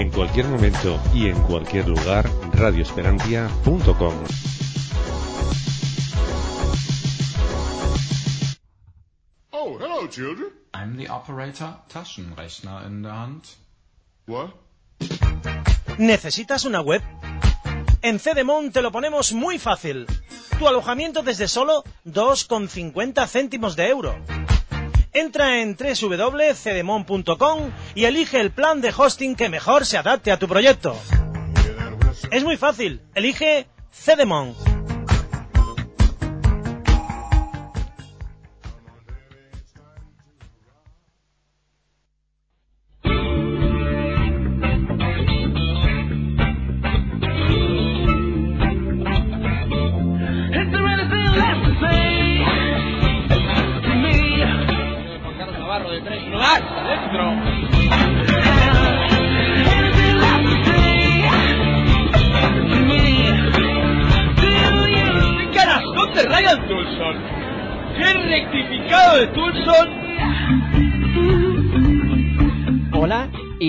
En cualquier momento y en cualquier lugar, radioesperantia.com. Oh, hello, children. I'm the operator, Taschenrechner in der Hand. What? ¿Necesitas una web? En Cedemon te lo ponemos muy fácil. Tu alojamiento desde solo 2,50 céntimos de euro. Entra en www.cedemon.com y elige el plan de hosting que mejor se adapte a tu proyecto. Es muy fácil. Elige Cedemon.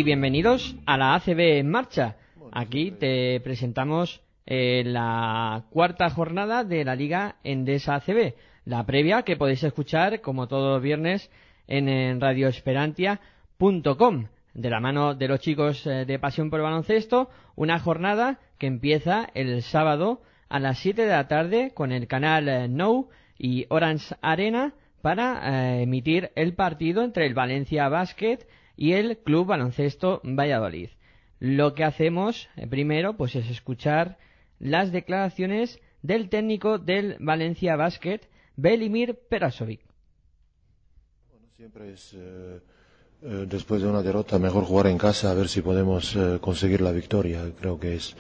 Y bienvenidos a la ACB en marcha. Aquí te presentamos eh, la cuarta jornada de la Liga Endesa ACB, la previa que podéis escuchar como todos los viernes en, en radioesperantia.com de la mano de los chicos eh, de Pasión por el Baloncesto, una jornada que empieza el sábado a las 7 de la tarde con el canal eh, No y Orange Arena para eh, emitir el partido entre el Valencia Basket y el Club Baloncesto Valladolid. Lo que hacemos eh, primero pues es escuchar las declaraciones del técnico del Valencia Basket, Belimir Perasovic. Siempre es, eh, eh, después de una derrota, mejor jugar en casa a ver si podemos conseguir la victoria. Creo que es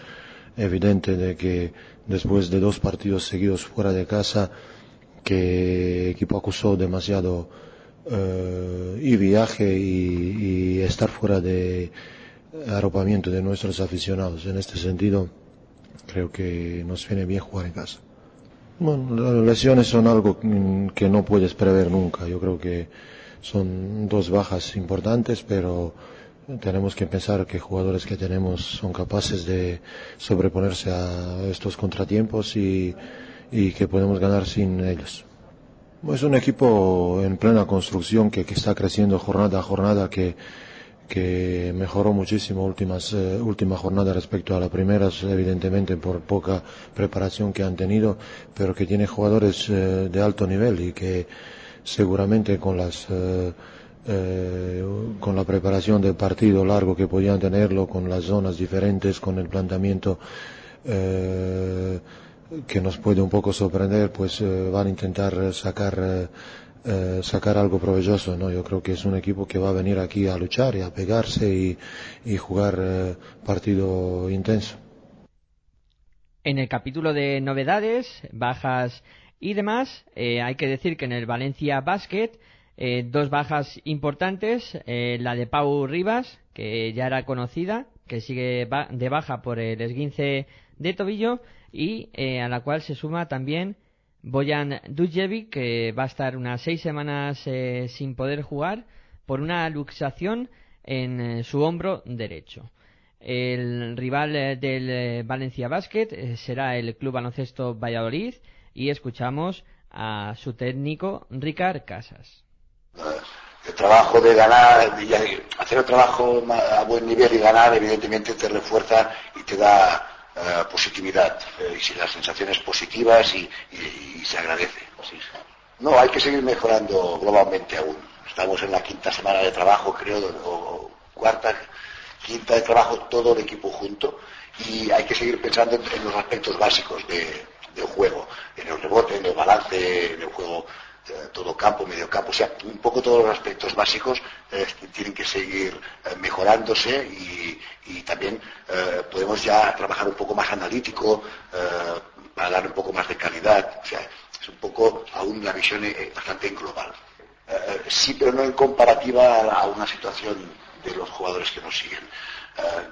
evidente de que después de dos partidos seguidos fuera de casa, que el equipo acusó demasiado eh, y viaje y, y estar fuera de arropamiento de nuestros aficionados. En este sentido, creo que nos viene bien jugar en casa. Bueno, las lesiones son algo que no puedes prever nunca. Yo creo que son dos bajas importantes, pero tenemos que pensar que jugadores que tenemos son capaces de sobreponerse a estos contratiempos y, y que podemos ganar sin ellos. Es un equipo en plena construcción que, que está creciendo jornada a jornada, que, que mejoró muchísimo últimas eh, última jornada respecto a las primeras, evidentemente por poca preparación que han tenido, pero que tiene jugadores eh, de alto nivel y que seguramente con las eh, eh, con la preparación del partido largo que podían tenerlo, con las zonas diferentes, con el planteamiento eh, que nos puede un poco sorprender, pues eh, van a intentar sacar eh, eh, sacar algo provechoso, ¿no? Yo creo que es un equipo que va a venir aquí a luchar y a pegarse y, jugar eh, partido intenso. En el capítulo de novedades, bajas y demás, eh, hay que decir que en el Valencia Basket, eh, dos bajas importantes, eh, la de Pau Rivas, que ya era conocida, que sigue de baja por el esguince de tobillo, y eh, a la cual se suma también Boyan Dujjevic, que va a estar unas seis semanas eh, sin poder jugar por una luxación en eh, su hombro derecho. El rival eh, del Valencia Basket será el Club Baloncesto Valladolid y escuchamos a su técnico Ricard Casas. el trabajo de ganar, hacer el trabajo a buen nivel y ganar, evidentemente te refuerza y te da eh, positividad. eh, y si las sensaciones positivas y, y- y se agradece. sí. No, hay que seguir mejorando globalmente aún. Estamos en la quinta semana de trabajo, creo, o, o cuarta, quinta de trabajo, todo el equipo junto, y hay que seguir pensando en, en los aspectos básicos de, del juego, en el rebote, en el balance, en el juego eh, todo campo, medio campo, o sea, un poco todos los aspectos básicos eh, tienen que seguir eh, mejorándose y, y también podemos ya trabajar un poco más analítico para dar un poco más de calidad, o sea, es un poco aún la visión bastante global. Sí, pero no en comparativa a una situación de los jugadores que nos siguen.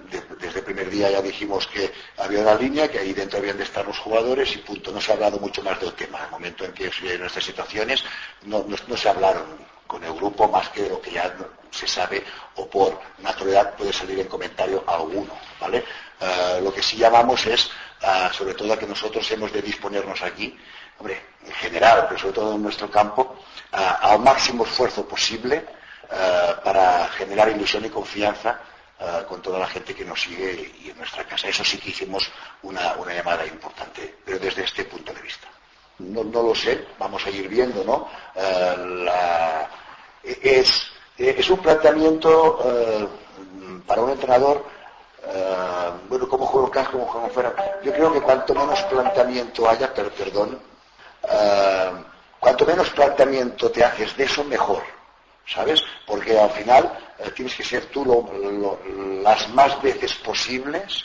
De- desde el primer día ya dijimos que había una línea, que ahí dentro habían de estar los jugadores y punto. No se ha hablado mucho más del tema. En el momento en que se estas situaciones no, se hablaron con el grupo más que de lo que ya se sabe o por naturalidad puede salir en comentario alguno. ¿vale? Eh, lo que sí llamamos es, ah, sobre todo, a que nosotros hemos de disponernos aquí, hombre, en general, pero sobre todo en nuestro campo, ah, al máximo esfuerzo posible eh, para generar ilusión y confianza eh, con toda la gente que nos sigue y en nuestra casa. Eso sí que hicimos una, una llamada importante, pero desde este punto de vista. No, no lo sé, vamos a ir viendo, ¿no? La- es, es un planteamiento eh, para un entrenador, bueno, como juego cas, como juego fuera. Yo creo que cuanto menos planteamiento haya, per- perdón, cuanto menos planteamiento te haces de eso, mejor. ¿sabes? Porque al final eh, tienes que ser tú las más veces posibles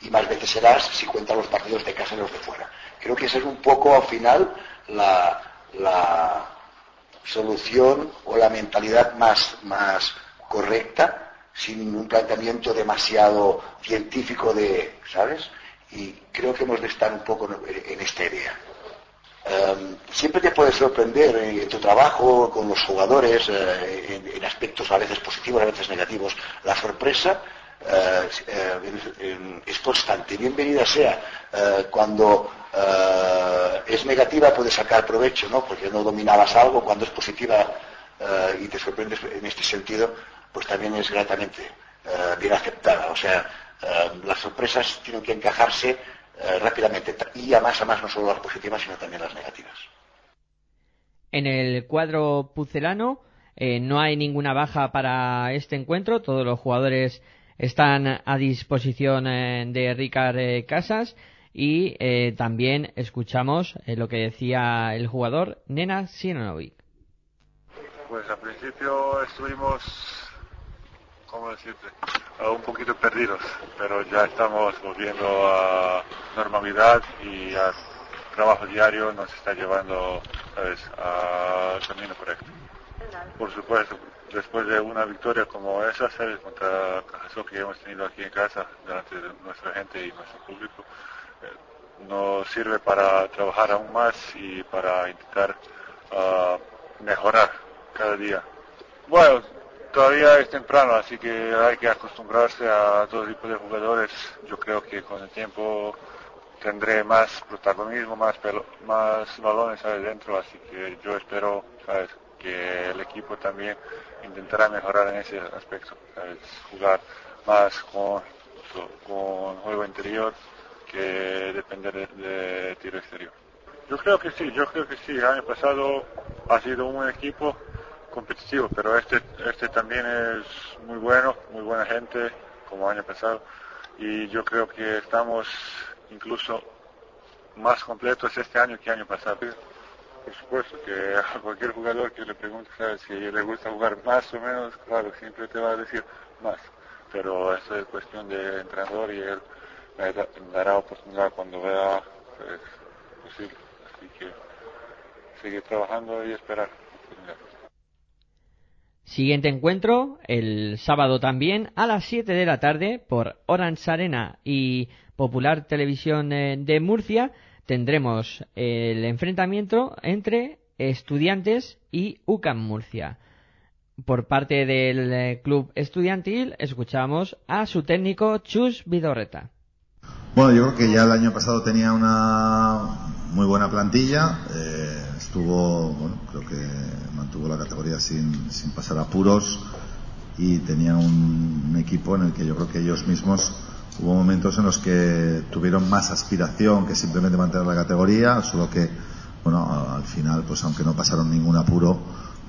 y más veces serás si cuentan los partidos de casa y los de fuera. Creo que esa es un poco al final la, solución o la mentalidad más, más correcta sin un planteamiento demasiado científico de, ¿sabes? Y creo que hemos de estar un poco en esta idea. Um, siempre te puede sorprender en, en tu trabajo con los jugadores, eh, en, aspectos a veces positivos, a veces negativos. La sorpresa eh, eh, es constante. Bienvenida sea. Eh, cuando eh, es negativa puedes sacar provecho, ¿no? Porque no dominabas algo. Cuando es positiva eh, y te sorprendes en este sentido, pues también es gratamente eh, bien aceptada. O sea, eh, las sorpresas tienen que encajarse eh, rápidamente y a más a más no solo las positivas sino también las negativas. En el cuadro pucelano eh, no hay ninguna baja para este encuentro. Todos los jugadores están a disposición eh, de Ricard eh, Casas y eh, también escuchamos eh, lo que decía el jugador Nena Sinonovic. Pues al principio estuvimos, ¿cómo decirte? Ah, un poquito perdidos, pero ya estamos volviendo a normalidad y al trabajo diario nos está llevando al camino correcto. Por supuesto, después de una victoria como esa, ¿sabes? contra Cajasó que hemos tenido aquí en casa, delante de nuestra gente y nuestro público, eh, nos sirve para trabajar aún más y para intentar ah, mejorar cada día. Bueno, todavía es temprano, así que hay que acostumbrarse a todo tipo de jugadores. Yo creo que con el tiempo tendré más protagonismo, más, pelo- más balones ¿sabes? dentro, así que yo espero que el equipo también intentará mejorar en ese aspecto, jugar más con, con juego interior que depender de, de tiro exterior. Yo creo que sí, yo creo que sí. El año pasado ha sido un equipo competitivo, pero este, este también es muy bueno, muy buena gente, como año pasado. Y yo creo que estamos incluso más completos este año que año pasado. Por supuesto que a cualquier jugador que le pregunte si le gusta jugar más o menos, claro, siempre te va a decir más. Pero eso es cuestión de entrenador y él me dará oportunidad cuando vea pues, posible. Así que seguir trabajando y esperar. Siguiente encuentro el sábado también a las 7 de la tarde por Orange Arena y Popular Televisión eh, de Murcia tendremos el enfrentamiento entre estudiantes y UCAM Murcia. Por parte del eh, club estudiantil escuchamos a su técnico Chus Vidorreta. Bueno, yo creo que ya el año pasado tenía una muy buena plantilla. eh, estuvo, bueno, creo que mantuvo la categoría sin, sin pasar apuros y tenía un, un equipo en el que yo creo que ellos mismos hubo momentos en los que tuvieron más aspiración que simplemente mantener la categoría, solo que, bueno, al final, pues aunque no pasaron ningún apuro,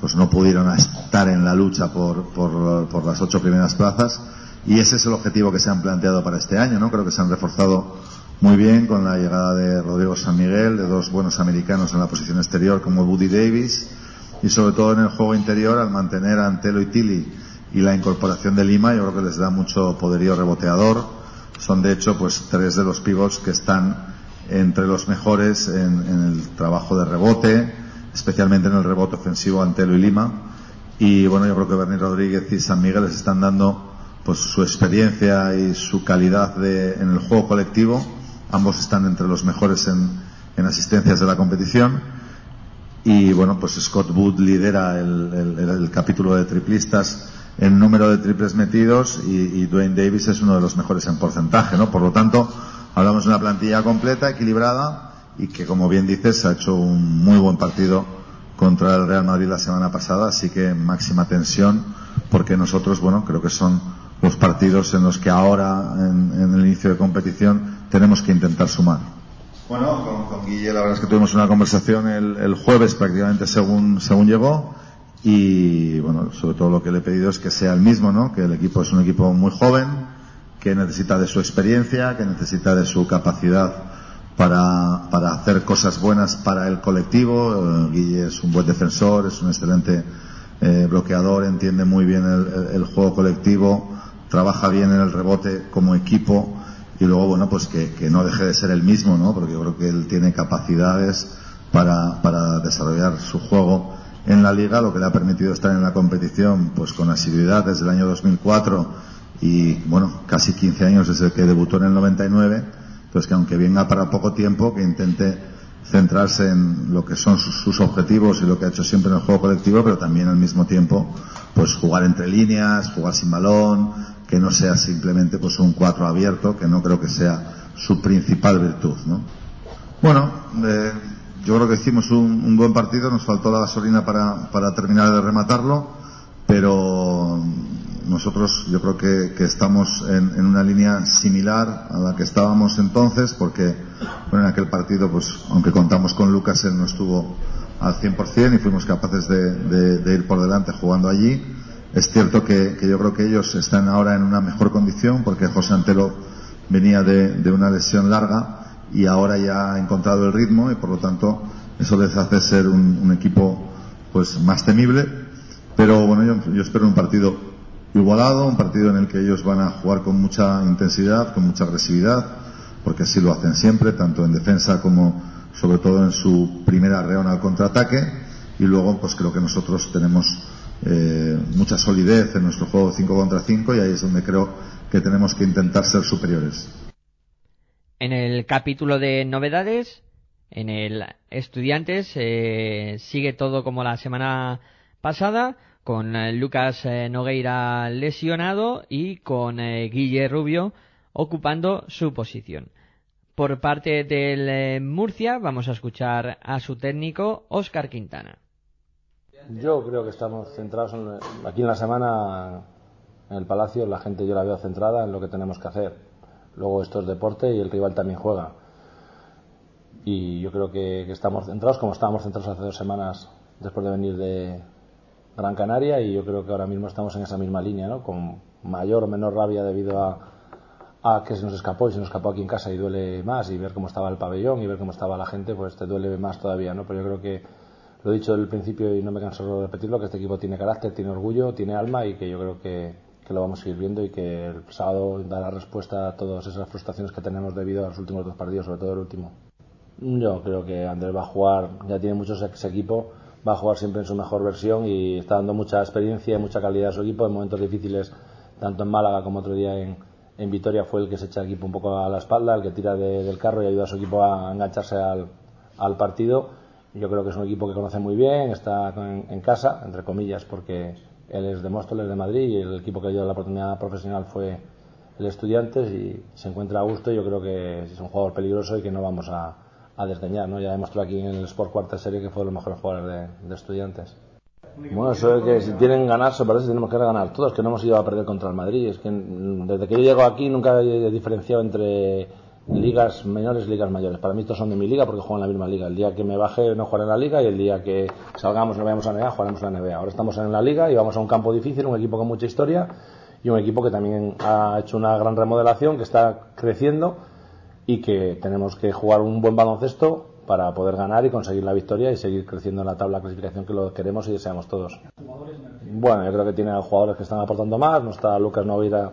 pues no pudieron estar en la lucha por, por, por las ocho primeras plazas y ese es el objetivo que se han planteado para este año, ¿no? Creo que se han reforzado muy bien con la llegada de Rodrigo San Miguel, de dos buenos americanos en la posición exterior como Woody Davis y sobre todo en el juego interior al mantener a Antelo y Tilly y la incorporación de Lima yo creo que les da mucho poderío reboteador. Son de hecho pues tres de los pivots que están entre los mejores en, en el trabajo de rebote especialmente en el rebote ofensivo Antelo y Lima. Y bueno yo creo que Bernie Rodríguez y San Miguel les están dando pues su experiencia y su calidad de, en el juego colectivo ambos están entre los mejores en, en asistencias de la competición. Y bueno pues Scott Wood lidera el, capítulo de triplistas en número de triples metidos y, y, Dwayne Davis es uno de los mejores en porcentaje no por lo tanto hablamos de una plantilla completa equilibrada y que como bien dices ha hecho un muy buen partido contra el Real Madrid la semana pasada. Así que máxima tensión porque nosotros bueno creo que son los partidos en los que ahora en, en el inicio de competición tenemos que intentar sumar bueno, con, Guille la verdad es que tuvimos una conversación el, jueves prácticamente según, según llegó y bueno, sobre todo lo que le he pedido es que sea el mismo, ¿no? Que el equipo es un equipo muy joven, que necesita de su experiencia, que necesita de su capacidad para, para hacer cosas buenas para el colectivo. Eh, Guille es un buen defensor, es un excelente eh, bloqueador, entiende muy bien el juego colectivo, trabaja bien en el rebote como equipo y luego bueno pues que, que, no deje de ser el mismo no porque yo creo que él tiene capacidades para, para desarrollar su juego en la liga lo que le ha permitido estar en la competición pues con asiduidad desde el año 2004 y bueno casi 15 años desde que debutó en el 99 pues que aunque venga para poco tiempo que intente centrarse en lo que son sus, sus, objetivos y lo que ha hecho siempre en el juego colectivo pero también al mismo tiempo pues jugar entre líneas jugar sin balón que no sea simplemente pues un cuatro abierto, que no creo que sea su principal virtud, ¿no? Bueno, eh, yo creo que hicimos un, buen partido, nos faltó la gasolina para, para terminar de rematarlo, pero nosotros yo creo que, estamos en, una línea similar a la que estábamos entonces, porque bueno, en aquel partido, pues aunque contamos con Lucas, él no estuvo al 100% y fuimos capaces de ir por delante jugando allí es cierto que, yo creo que ellos están ahora en una mejor condición porque José Antelo venía de, una lesión larga y ahora ya ha encontrado el ritmo y por lo tanto eso les hace ser un, equipo pues más temible. Pero bueno yo, yo, espero un partido igualado un partido en el que ellos van a jugar con mucha intensidad con mucha agresividad porque así lo hacen siempre tanto en defensa como sobre todo en su primera reona al contraataque. Y luego pues creo que nosotros tenemos eh, mucha solidez en nuestro juego 5 contra 5 y ahí es donde creo que tenemos que intentar ser superiores. En el capítulo de novedades, en el Estudiantes, eh, sigue todo como la semana pasada, con eh, Lucas eh, Nogueira lesionado y con eh, Guille Rubio ocupando su posición. Por parte del Murcia, vamos a escuchar a su técnico, Óscar Quintana. Yo creo que estamos centrados en, aquí en la semana en el Palacio, la gente yo la veo centrada en lo que tenemos que hacer. Luego esto es deporte y el rival también juega. Y yo creo que, que estamos centrados como estábamos centrados hace dos semanas después de venir de Gran Canaria y yo creo que ahora mismo estamos en esa misma línea, ¿no? Con mayor o menor rabia debido a, a que se nos escapó y se nos escapó aquí en casa y duele más y ver cómo estaba el pabellón y ver cómo estaba la gente, pues te duele más todavía, ¿no? Pero yo creo que lo he dicho el principio y no me canso de repetirlo, que este equipo tiene carácter, tiene orgullo, tiene alma y que yo creo que, que lo vamos a ir viendo y que el sábado dará respuesta a todas esas frustraciones que tenemos debido a los últimos dos partidos, sobre todo el último. Yo creo que Andrés va a jugar, ya tiene muchos ex equipo, va a jugar siempre en su mejor versión y está dando mucha experiencia y mucha calidad a su equipo en momentos difíciles, tanto en Málaga como otro día en, en Vitoria fue el que se echa el equipo un poco a la espalda, el que tira de, del carro y ayuda a su equipo a engancharse al, al partido yo creo que es un equipo que conoce muy bien, está en, en casa, entre comillas, porque él es de Móstoles, de Madrid, y el equipo que dio la oportunidad profesional fue el Estudiantes y se encuentra a gusto. Yo creo que es un jugador peligroso y que no vamos a, a desdeñar. ¿no? Ya demostró aquí en el Sport Cuarta Serie que fue de los mejores jugadores de, Estudiantes. Bueno, eso es que si tienen ganar, se parece que tenemos que ganar todos, que no hemos ido a perder contra el Madrid. Es que desde que yo llego aquí nunca he diferenciado entre ligas menores, ligas mayores. Para mí estos son de mi liga porque juegan en la misma liga. El día que me baje no jugaré en la liga y el día que salgamos no vayamos a la NBA jugaremos en la NBA. Ahora estamos en la liga y vamos a un campo difícil, un equipo con mucha historia y un equipo que también ha hecho una gran remodelación, que está creciendo y que tenemos que jugar un buen baloncesto para poder ganar y conseguir la victoria y seguir creciendo en la tabla de clasificación que lo queremos y deseamos todos. Bueno, yo creo que tiene jugadores que están aportando más, no está Lucas Novira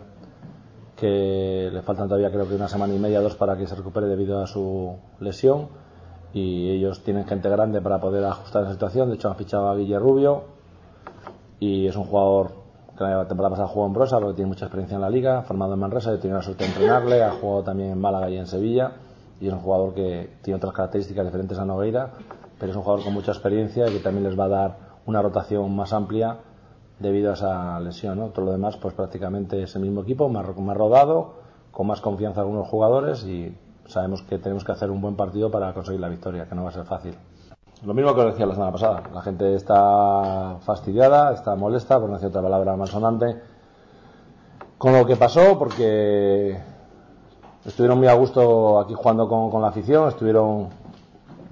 que le faltan todavía creo que una semana y media, dos para que se recupere debido a su lesión. Y ellos tienen gente grande para poder ajustar esa situación, de hecho han fichado a Guille Rubio. Y es un jugador que la temporada pasada jugó en Brosa, pero tiene mucha experiencia en la liga, formado en Manresa, he tenido la suerte de entrenarle, ha jugado también en Málaga y en Sevilla. Y es un jugador que tiene otras características diferentes a Nogueira, pero es un jugador con mucha experiencia y que también les va a dar una rotación más amplia debido a esa lesión. ¿no? Todo lo demás, pues prácticamente es el mismo equipo, más, más rodado, con más confianza algunos jugadores y sabemos que tenemos que hacer un buen partido para conseguir la victoria, que no va a ser fácil. Lo mismo que os decía la semana pasada, la gente está fastidiada, está molesta, por no decir otra palabra malsonante, con lo que pasó, porque estuvieron muy a gusto aquí jugando con, con la afición, estuvieron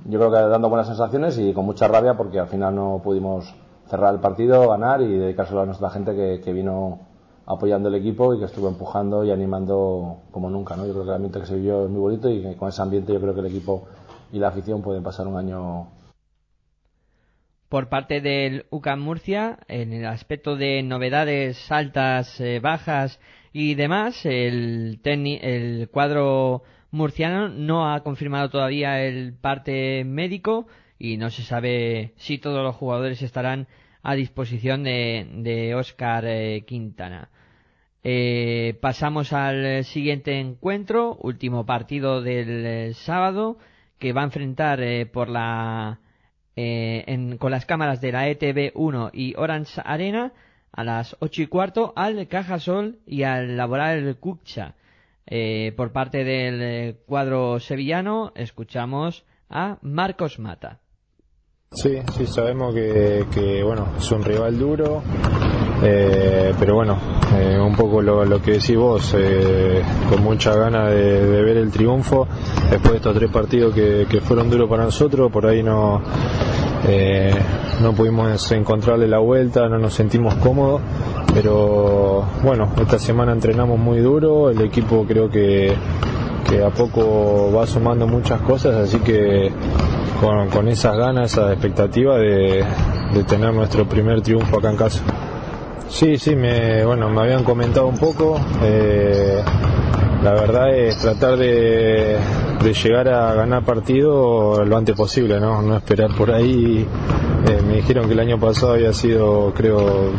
yo creo que dando buenas sensaciones y con mucha rabia porque al final no pudimos cerrar el partido, ganar y dedicárselo a nuestra gente que, vino apoyando el equipo y que estuvo empujando y animando como nunca. ¿no? Yo creo que el que se vivió es muy bonito y que con ese ambiente yo creo que el equipo y la afición pueden pasar un año. Por parte del UCAM Murcia, en el aspecto de novedades altas, eh, bajas y demás, el, el cuadro murciano no ha confirmado todavía el parte médico y no se sabe si todos los jugadores estarán a disposición de, de Oscar eh, Quintana. Eh, pasamos al siguiente encuentro, último partido del eh, sábado, que va a enfrentar por la, en, con las cámaras de la ETV 1 y Orange Arena a las ocho y cuarto al Cajasol y al Laboral Cucha. Por parte del cuadro sevillano escuchamos a Marcos Mata. Sí, sí, sabemos que, que bueno, es un rival duro, eh, pero bueno, eh, un poco lo, lo, que decís vos, eh, con mucha gana de, ver el triunfo, después de estos tres partidos que, que fueron duros para nosotros, por ahí no, eh, no pudimos encontrarle la vuelta, no nos sentimos cómodos, pero bueno, esta semana entrenamos muy duro, el equipo creo que, que a poco va sumando muchas cosas, así que con, con esas ganas, esa expectativa de, de, tener nuestro primer triunfo acá en casa. Sí, sí, me, bueno, me habían comentado un poco. Eh, la verdad es tratar de, de, llegar a ganar partido lo antes posible, no, no esperar por ahí. Eh, me dijeron que el año pasado había sido, creo,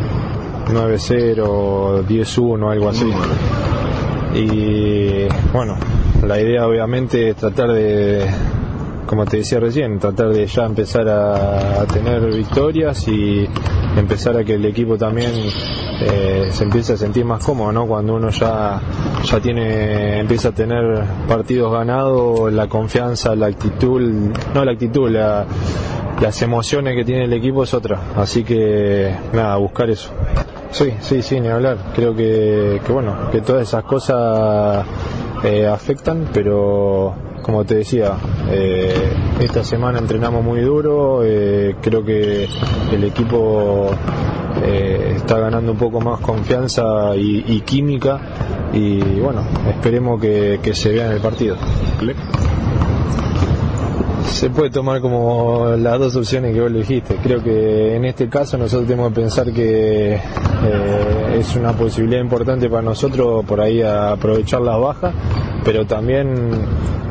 9-0, 10-1, algo así. Y bueno, la idea obviamente es tratar de como te decía recién, tratar de ya empezar a, tener victorias y empezar a que el equipo también eh, se empiece a sentir más cómodo, ¿no? Cuando uno ya, ya tiene, empieza a tener partidos ganados, la confianza, la actitud, no la actitud, la, las emociones que tiene el equipo es otra. Así que, nada, buscar eso. Sí, sí, sí, ni hablar. Creo que, que bueno, que todas esas cosas eh, afectan, pero como te decía, eh, esta semana entrenamos muy duro, eh, creo que el equipo eh, está ganando un poco más confianza y, y química y bueno, esperemos que, que, se vea en el partido. Se puede tomar como las dos opciones que vos le dijiste. Creo que en este caso nosotros tenemos que pensar que es una posibilidad importante para nosotros por ahí aprovechar las bajas, pero también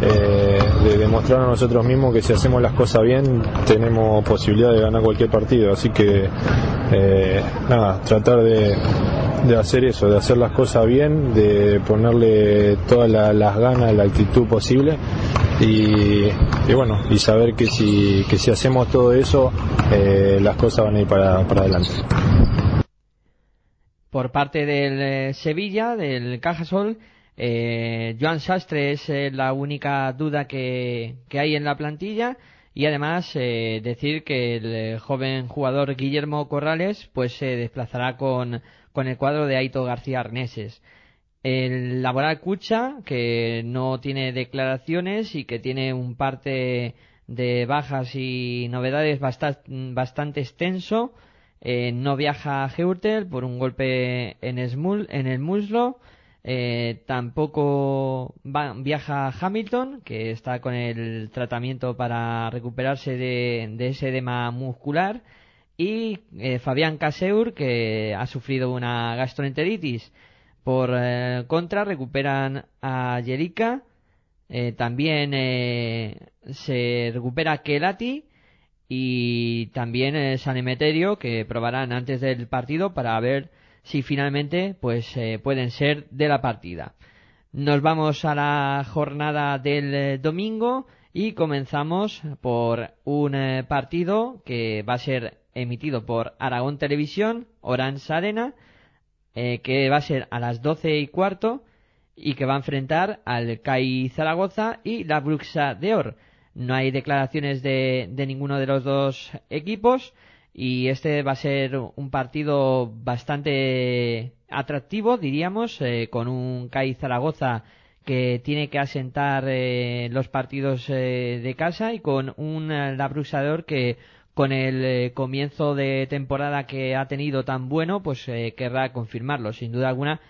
eh, de demostrar a nosotros mismos que si hacemos las cosas bien tenemos posibilidad de ganar cualquier partido. Así que eh, nada, tratar de, de, hacer eso, de hacer las cosas bien, de ponerle todas la, las ganas, la actitud posible y, y, bueno, y saber que si, que si hacemos todo eso eh, las cosas van a ir para, para adelante por parte del Sevilla, del Cajasol. Eh, Joan Sastre es eh, la única duda que, que, hay en la plantilla y además eh, decir que el eh, joven jugador Guillermo Corrales pues se desplazará con, con el cuadro de Aito García Arneses. El laboral Cucha que no tiene declaraciones y que tiene un parte de bajas y novedades bastante, bastante extenso eh, no viaja a Heurtel por un golpe en el muslo. Eh, tampoco viaja Hamilton, que está con el tratamiento para recuperarse de, ese edema muscular. Y eh, Fabián Caseur, que ha sufrido una gastroenteritis. Por eh, contra, recuperan a Jerica. Eh, también se recupera Kelati y también San Emeterio que probarán antes del partido para ver si finalmente pues eh, pueden ser de la partida. Nos vamos a la jornada del eh, domingo y comenzamos por un eh, partido que va a ser emitido por Aragón Televisión, Orange Arena, que va a ser a las 12 y cuarto y que va a enfrentar al CAI Zaragoza y la Bruxa de Or. No hay declaraciones de, de ninguno de los dos equipos y este va a ser un partido bastante atractivo, diríamos, eh, con un CAI Zaragoza que tiene que asentar eh, los partidos eh, de casa y con un eh, La Bruxa de Or que con el eh, comienzo de temporada que ha tenido tan bueno, pues eh, querrá confirmarlo. Sin duda alguna,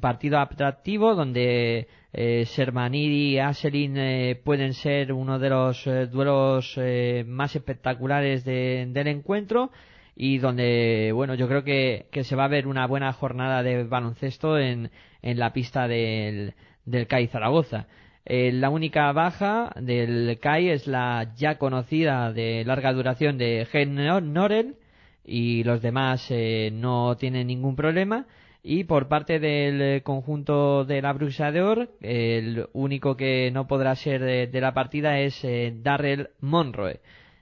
partido atractivo donde eh, Sermanidi y Aselin eh, pueden ser uno de los eh, duelos eh, más espectaculares de- del encuentro y donde, bueno, yo creo que, se va a ver una buena jornada de baloncesto en, en la pista del, del CAI Zaragoza. Eh, la única baja del CAI es la ya conocida de larga duración de Gen Norel y los demás eh, no tienen ningún problema. Y por parte del eh, conjunto de la Bruxa de Or, el único que no podrá ser de, la partida es eh, Darrell Monroe.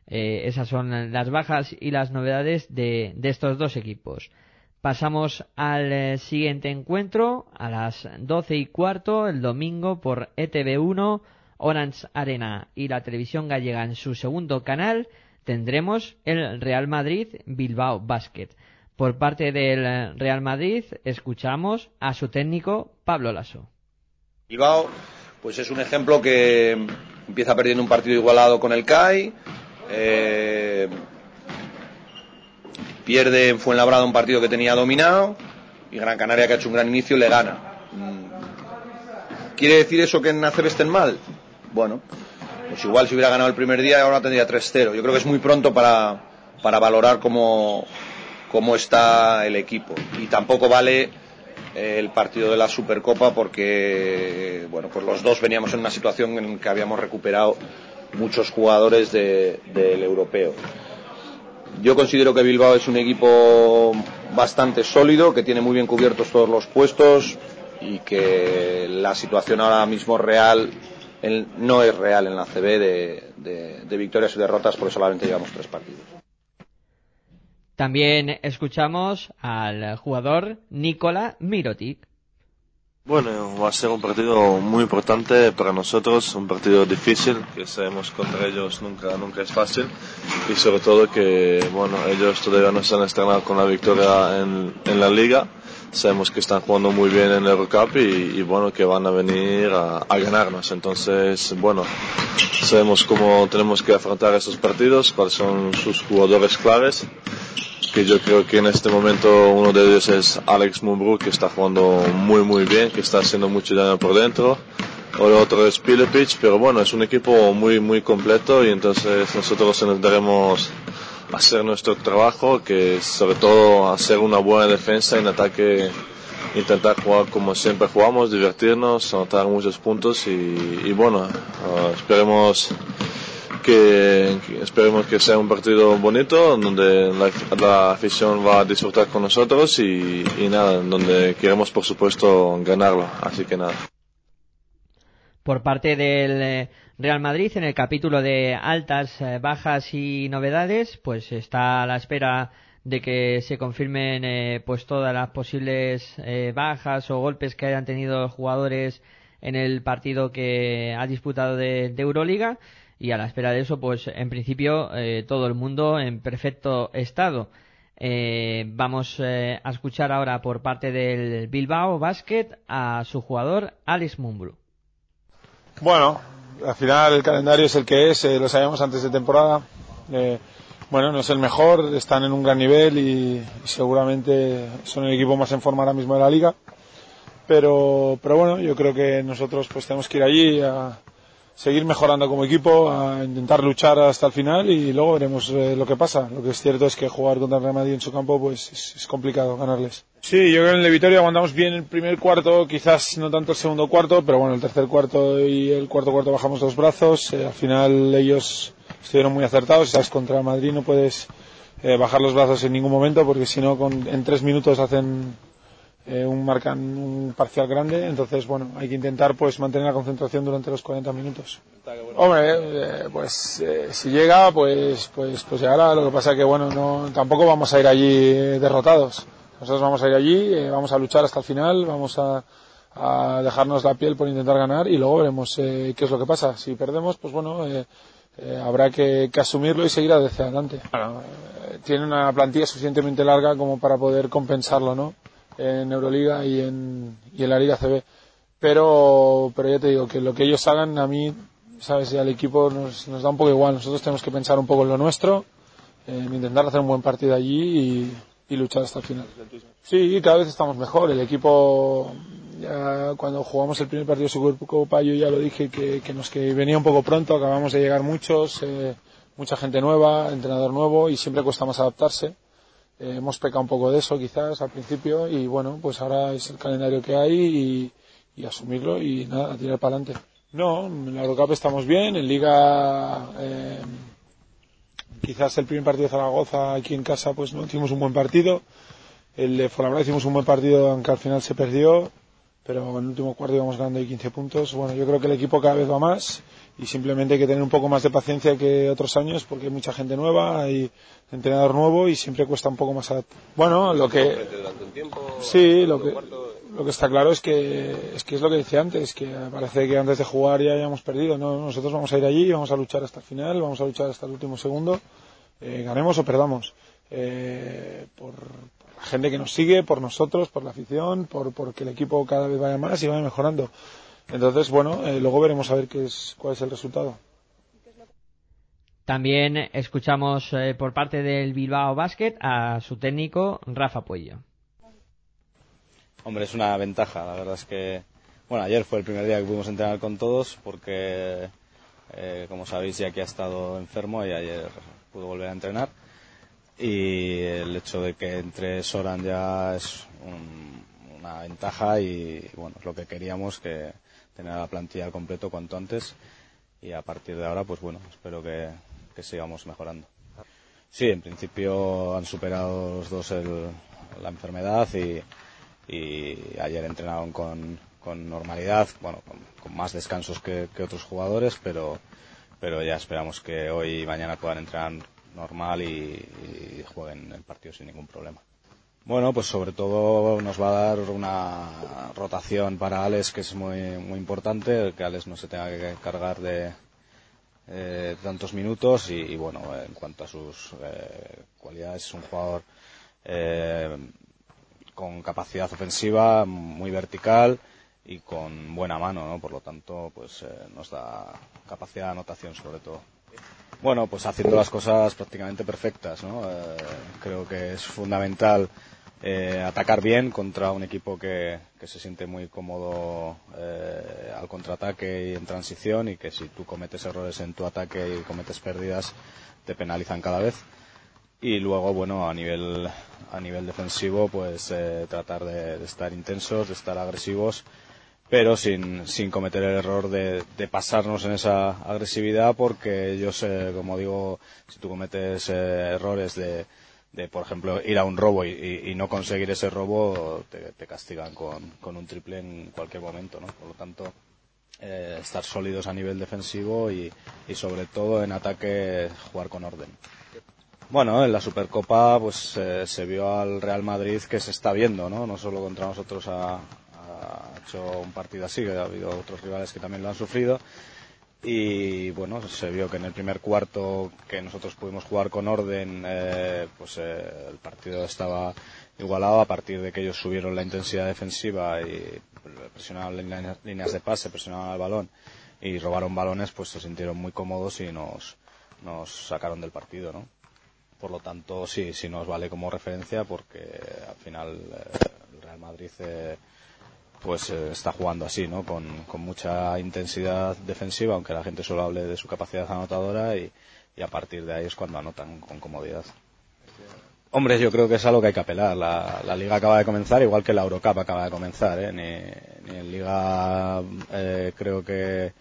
Eh, esas son las bajas y las novedades de, estos dos equipos. Pasamos al siguiente encuentro a las 12 y cuarto el domingo por E ETV1, Orange Arena y la televisión gallega en su segundo canal tendremos el Real Madrid Bilbao Basket. Por parte del Real Madrid escuchamos a su técnico Pablo Lasso. Bilbao, pues es un ejemplo que empieza perdiendo un partido igualado con el CAI, eh, pierde en Fuenlabrada un partido que tenía dominado y Gran Canaria que ha hecho un gran inicio le gana. ¿Quiere decir eso que en Aceb estén mal? Bueno, pues igual si hubiera ganado el primer día ahora tendría 3-0. Yo creo que es muy pronto para, para valorar cómo, cómo está el equipo. Y tampoco vale eh, el partido de la Supercopa porque bueno pues los dos veníamos en una situación en que habíamos recuperado muchos jugadores de- del europeo. Yo considero que Bilbao es un equipo bastante sólido, que tiene muy bien cubiertos todos los puestos y que la situación ahora mismo real no es real en la CB de- de victorias y derrotas porque solamente llevamos tres partidos. También escuchamos al jugador Nikola Mirotic. Bueno, va a ser un partido muy importante para nosotros, un partido difícil, que sabemos contra ellos nunca, nunca es fácil y sobre todo que, bueno, ellos todavía no se han estrenado con la victoria en, en la liga, sabemos que están jugando muy bien en Eurocup y, y bueno, que van a venir a, a ganarnos, entonces, bueno, sabemos cómo tenemos que afrontar esos partidos, cuáles son sus jugadores claves que yo creo que en este momento uno de ellos es Alex Mumbrú, que está jugando muy muy bien, que está haciendo mucho daño por dentro. O el otro es Pilepic, pero bueno, es un equipo muy muy completo y entonces nosotros intentaremos hacer nuestro trabajo, que es sobre todo hacer una buena defensa en ataque, intentar jugar como siempre jugamos, divertirnos, anotar muchos puntos y, y bueno, ah, esperemos que, esperemos que sea un partido bonito donde la, la afición va a disfrutar con nosotros y, y nada, donde queremos por supuesto ganarlo, así que nada. Por parte del eh, Real Madrid, en el capítulo de altas, eh, bajas y novedades, pues está a la espera de que se confirmen eh, pues todas las posibles eh, bajas o golpes que hayan tenido jugadores en el partido que ha disputado de, de Euroliga. Y a la espera de eso pues en principio eh, todo el mundo en perfecto estado. Vamos a escuchar ahora por parte del Bilbao Basket a su jugador Alex Mumbrú Bueno, al final el calendario es el que es, eh, lo sabíamos antes de temporada. Eh, bueno, no es el mejor, están en un gran nivel y, seguramente son el equipo más en forma ahora mismo de la liga. pero, pero bueno, yo creo que nosotros pues tenemos que ir allí a seguir mejorando como equipo, a intentar luchar hasta el final y luego veremos eh, lo que pasa. Lo que es cierto es que jugar contra el Real Madrid en su campo pues es, complicado ganarles. Sí, yo creo que en el Vitoria aguantamos bien el primer cuarto, quizás no tanto el segundo cuarto, pero bueno, el tercer cuarto y el cuarto cuarto bajamos los brazos. Eh, al final ellos estuvieron muy acertados. Sabes, contra Madrid no puedes eh, bajar los brazos en ningún momento porque si no en tres minutos hacen eh, un marcan un parcial grande. Entonces, bueno, hay que intentar pues mantener la concentración durante los 40 minutos. Hombre, eh, pues eh, si llega, pues, pues, pues llegará. Lo que pasa que, bueno, no, tampoco vamos a ir allí eh, derrotados. Nosotros vamos a ir allí, eh, vamos a luchar hasta el final, vamos a, a dejarnos la piel por intentar ganar y luego veremos eh, qué es lo que pasa. Si perdemos, pues bueno, habrá que, que asumirlo y seguir hacia adelante. Bueno, tiene una plantilla suficientemente larga como para poder compensarlo, ¿no? En Euroliga y en, y en la Liga CB. Pero, pero ya te digo que lo que ellos hagan a mí, sabes, y al equipo nos, nos da un poco igual. Nosotros tenemos que pensar un poco en lo nuestro, en intentar hacer un buen partido allí y, luchar hasta el final. Sí, cada vez estamos mejor. El equipo, ya cuando jugamos el primer partido de Supercopa, yo ya lo dije que, que nos que venía un poco pronto. Acabamos de llegar muchos, eh, mucha gente nueva, entrenador nuevo y siempre cuesta más adaptarse. Eh, hemos pecado un poco de eso quizás al principio y bueno, pues ahora es el calendario que hay y, asumirlo y nada, tirar para adelante. No, en la Eurocup estamos bien, en Liga eh, quizás el primer partido de Zaragoza aquí en casa pues no hicimos un buen partido. El de Fuenlabrada hicimos un buen partido aunque al final se perdió, pero en el último cuarto íbamos ganando ahí 15 puntos. Bueno, yo creo que el equipo cada vez va más y simplemente hay que tener un poco más de paciencia que otros años porque hay mucha gente nueva, hay entrenador nuevo y siempre cuesta un poco más. a- Bueno, lo que sí, lo que lo que está claro es que es que es lo que decía antes, que parece que antes de jugar ya hayamos perdido. No, nosotros vamos a ir allí, vamos a luchar hasta el final, vamos a luchar hasta el último segundo, eh, ganemos o perdamos. Eh, por, gente que nos sigue, por nosotros, por la afición, por porque el equipo cada vez vaya más y vaya mejorando. Entonces, bueno, eh, luego veremos a ver qué es, cuál es el resultado. También escuchamos eh, por parte del Bilbao Basket a su técnico Rafa Puello. Hombre, es una ventaja. La verdad es que, bueno, ayer fue el primer día que pudimos entrenar con todos porque, eh, como sabéis, ya que ha estado enfermo y ayer pudo volver a entrenar. Y el hecho de que entre Soran ya es un- una ventaja y, bueno, es lo que queríamos, que tener la plantilla al completo cuanto antes. Y a partir de ahora, pues bueno, espero que, que sigamos mejorando. Sí, en principio han superado los dos el- la enfermedad y, y ayer entrenaron con, con normalidad, bueno, con, con más descansos que, que otros jugadores, pero, pero ya esperamos que hoy y mañana puedan entrenar normal y, jueguen el partido sin ningún problema. Bueno, pues sobre todo nos va a dar una rotación para Alex que es muy, muy importante, que Alex no se tenga que cargar de eh, tantos minutos y, y, bueno, en cuanto a sus eh, cualidades es un jugador eh, con capacidad ofensiva, muy vertical y con buena mano, ¿no? Por lo tanto, pues eh, nos da capacidad de anotación sobre todo. Bueno, pues haciendo las cosas prácticamente perfectas, ¿no? Eh, creo que es fundamental eh, atacar bien contra un equipo que, se siente muy cómodo eh, al contraataque y en transición y que si tú cometes errores en tu ataque y cometes pérdidas te penalizan cada vez y luego bueno a nivel a nivel defensivo pues eh, tratar de estar intensos de estar agresivos pero sin, sin cometer el error de, de pasarnos en esa agresividad porque ellos como digo si tú cometes eh, errores de, de por ejemplo ir a un robo y, y- no conseguir ese robo te, te castigan con, con un triple en cualquier momento ¿no? por lo tanto eh, estar sólidos a nivel defensivo y, y sobre todo en ataque jugar con orden bueno, en la Supercopa pues eh, se vio al Real Madrid que se está viendo, ¿no? No solo contra nosotros ha hecho un partido así, ha habido otros rivales que también lo han sufrido. Y bueno, se vio que en el primer cuarto que nosotros pudimos jugar con orden, eh, pues eh, el partido estaba igualado a partir de que ellos subieron la intensidad defensiva y presionaron líneas, líneas de pase, presionaron al balón y robaron balones, pues se sintieron muy cómodos y nos, nos sacaron del partido, ¿no? Por lo tanto, sí, sí nos vale como referencia porque al final eh, el Real Madrid eh, pues eh, está jugando así, ¿no? Con, con, mucha intensidad defensiva, aunque la gente solo hable de su capacidad anotadora y, a partir de ahí es cuando anotan con comodidad. Hombre, yo creo que es algo que hay que apelar. La, la, liga acaba de comenzar, igual que la Eurocup acaba de comenzar. ¿eh? Ni, ni, en liga eh, creo que,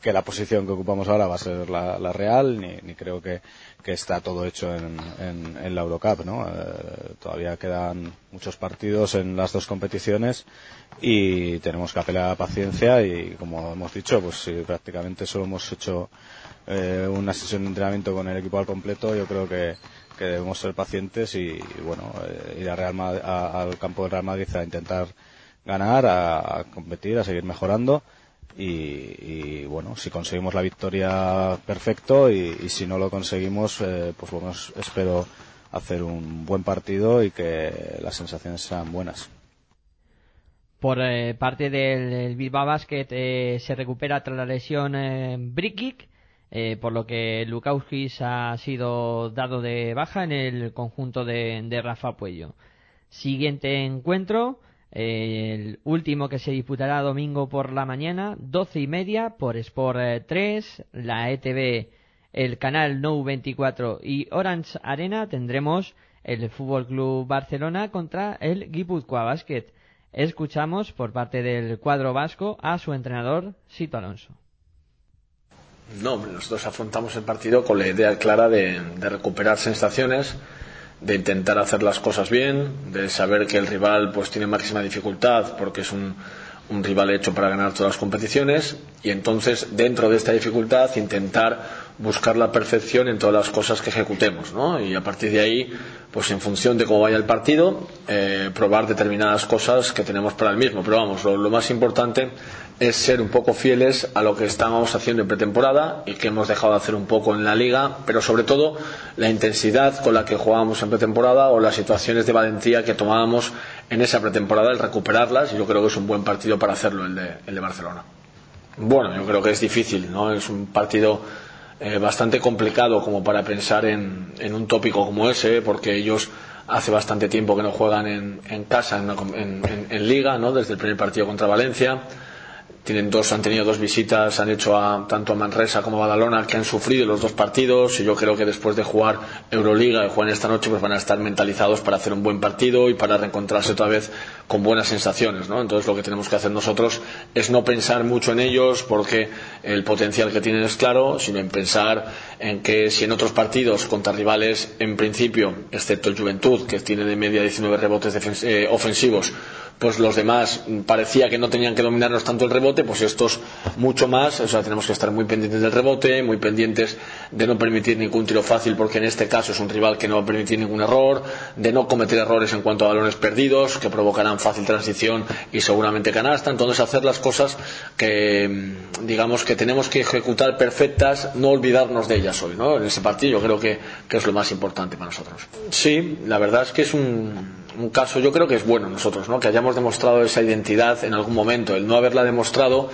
que, la posición que ocupamos ahora va a ser la, la real, ni, ni, creo que, que, está todo hecho en, en, en la Eurocup. ¿no? Eh, todavía quedan muchos partidos en las dos competiciones y tenemos que apelar a la paciencia y, como hemos dicho, pues si prácticamente solo hemos hecho eh, una sesión de entrenamiento con el equipo al completo, yo creo que debemos ser pacientes y, bueno, eh, ir a Real a, al campo del Real Madrid a intentar ganar, a competir, a seguir mejorando. Y, bueno, si conseguimos la victoria, perfecto, y, si no lo conseguimos, eh, pues bueno, espero hacer un buen partido y que las sensaciones sean buenas. Por eh, parte del Bilbao Basket eh, se recupera tras la lesión eh, Brikic eh, por lo que Lukauskis ha sido dado de baja en el conjunto de, de Rafa Puello. Siguiente encuentro, el último que se disputará domingo por la mañana, doce y media por Sport 3, la ETV, el canal No 24 y Orange Arena tendremos el Fútbol Club Barcelona contra el Guipúzcoa Basket. Escuchamos por parte del cuadro vasco a su entrenador Sito Alonso. No, nosotros afrontamos el partido con la idea clara de, de, recuperar sensaciones, de intentar hacer las cosas bien, de saber que el rival pues tiene máxima dificultad porque es un, un rival hecho para ganar todas las competiciones y entonces dentro de esta dificultad intentar buscar la perfección en todas las cosas que ejecutemos ¿no? y a partir de ahí pues en función de cómo vaya el partido eh, probar determinadas cosas que tenemos para el mismo pero vamos lo, lo más importante es ser un poco fieles a lo que estábamos haciendo en pretemporada y que hemos dejado de hacer un poco en la liga, pero sobre todo la intensidad con la que jugábamos en pretemporada o las situaciones de valentía que tomábamos en esa pretemporada, el recuperarlas, y yo creo que es un buen partido para hacerlo el de, el de Barcelona. Bueno, yo creo que es difícil, ¿no? Es un partido eh, bastante complicado como para pensar en, un tópico como ese, porque ellos hace bastante tiempo que no juegan en, en casa, en, en liga, ¿no? Desde el primer partido contra Valencia tienen dos, han tenido dos visitas, han hecho a, tanto a Manresa como a Badalona, que han sufrido los dos partidos, y yo creo que después de jugar Euroliga y jugar esta noche, pues van a estar mentalizados para hacer un buen partido y para reencontrarse otra vez con buenas sensaciones, ¿no? Entonces lo que tenemos que hacer nosotros es no pensar mucho en ellos, porque el potencial que tienen es claro, sino en pensar en que si en otros partidos contra rivales, en principio, excepto el Juventud, que tiene de media 19 rebotes eh, ofensivos, pues los demás parecía que no tenían que dominarnos tanto el rebote, pues estos mucho más, o sea, tenemos que estar muy pendientes del rebote, muy pendientes de no permitir ningún tiro fácil, porque en este caso es un rival que no va a permitir ningún error, de no cometer errores en cuanto a balones perdidos, que provocarán fácil transición y seguramente canasta, entonces hacer las cosas que, digamos, que tenemos que ejecutar perfectas, no olvidarnos de ellas hoy, ¿no? En ese partido yo creo que, que es lo más importante para nosotros. Sí, la verdad es que es un, un caso, yo creo que es bueno nosotros, ¿no? que hayamos demostrado esa identidad en algún momento. El no haberla demostrado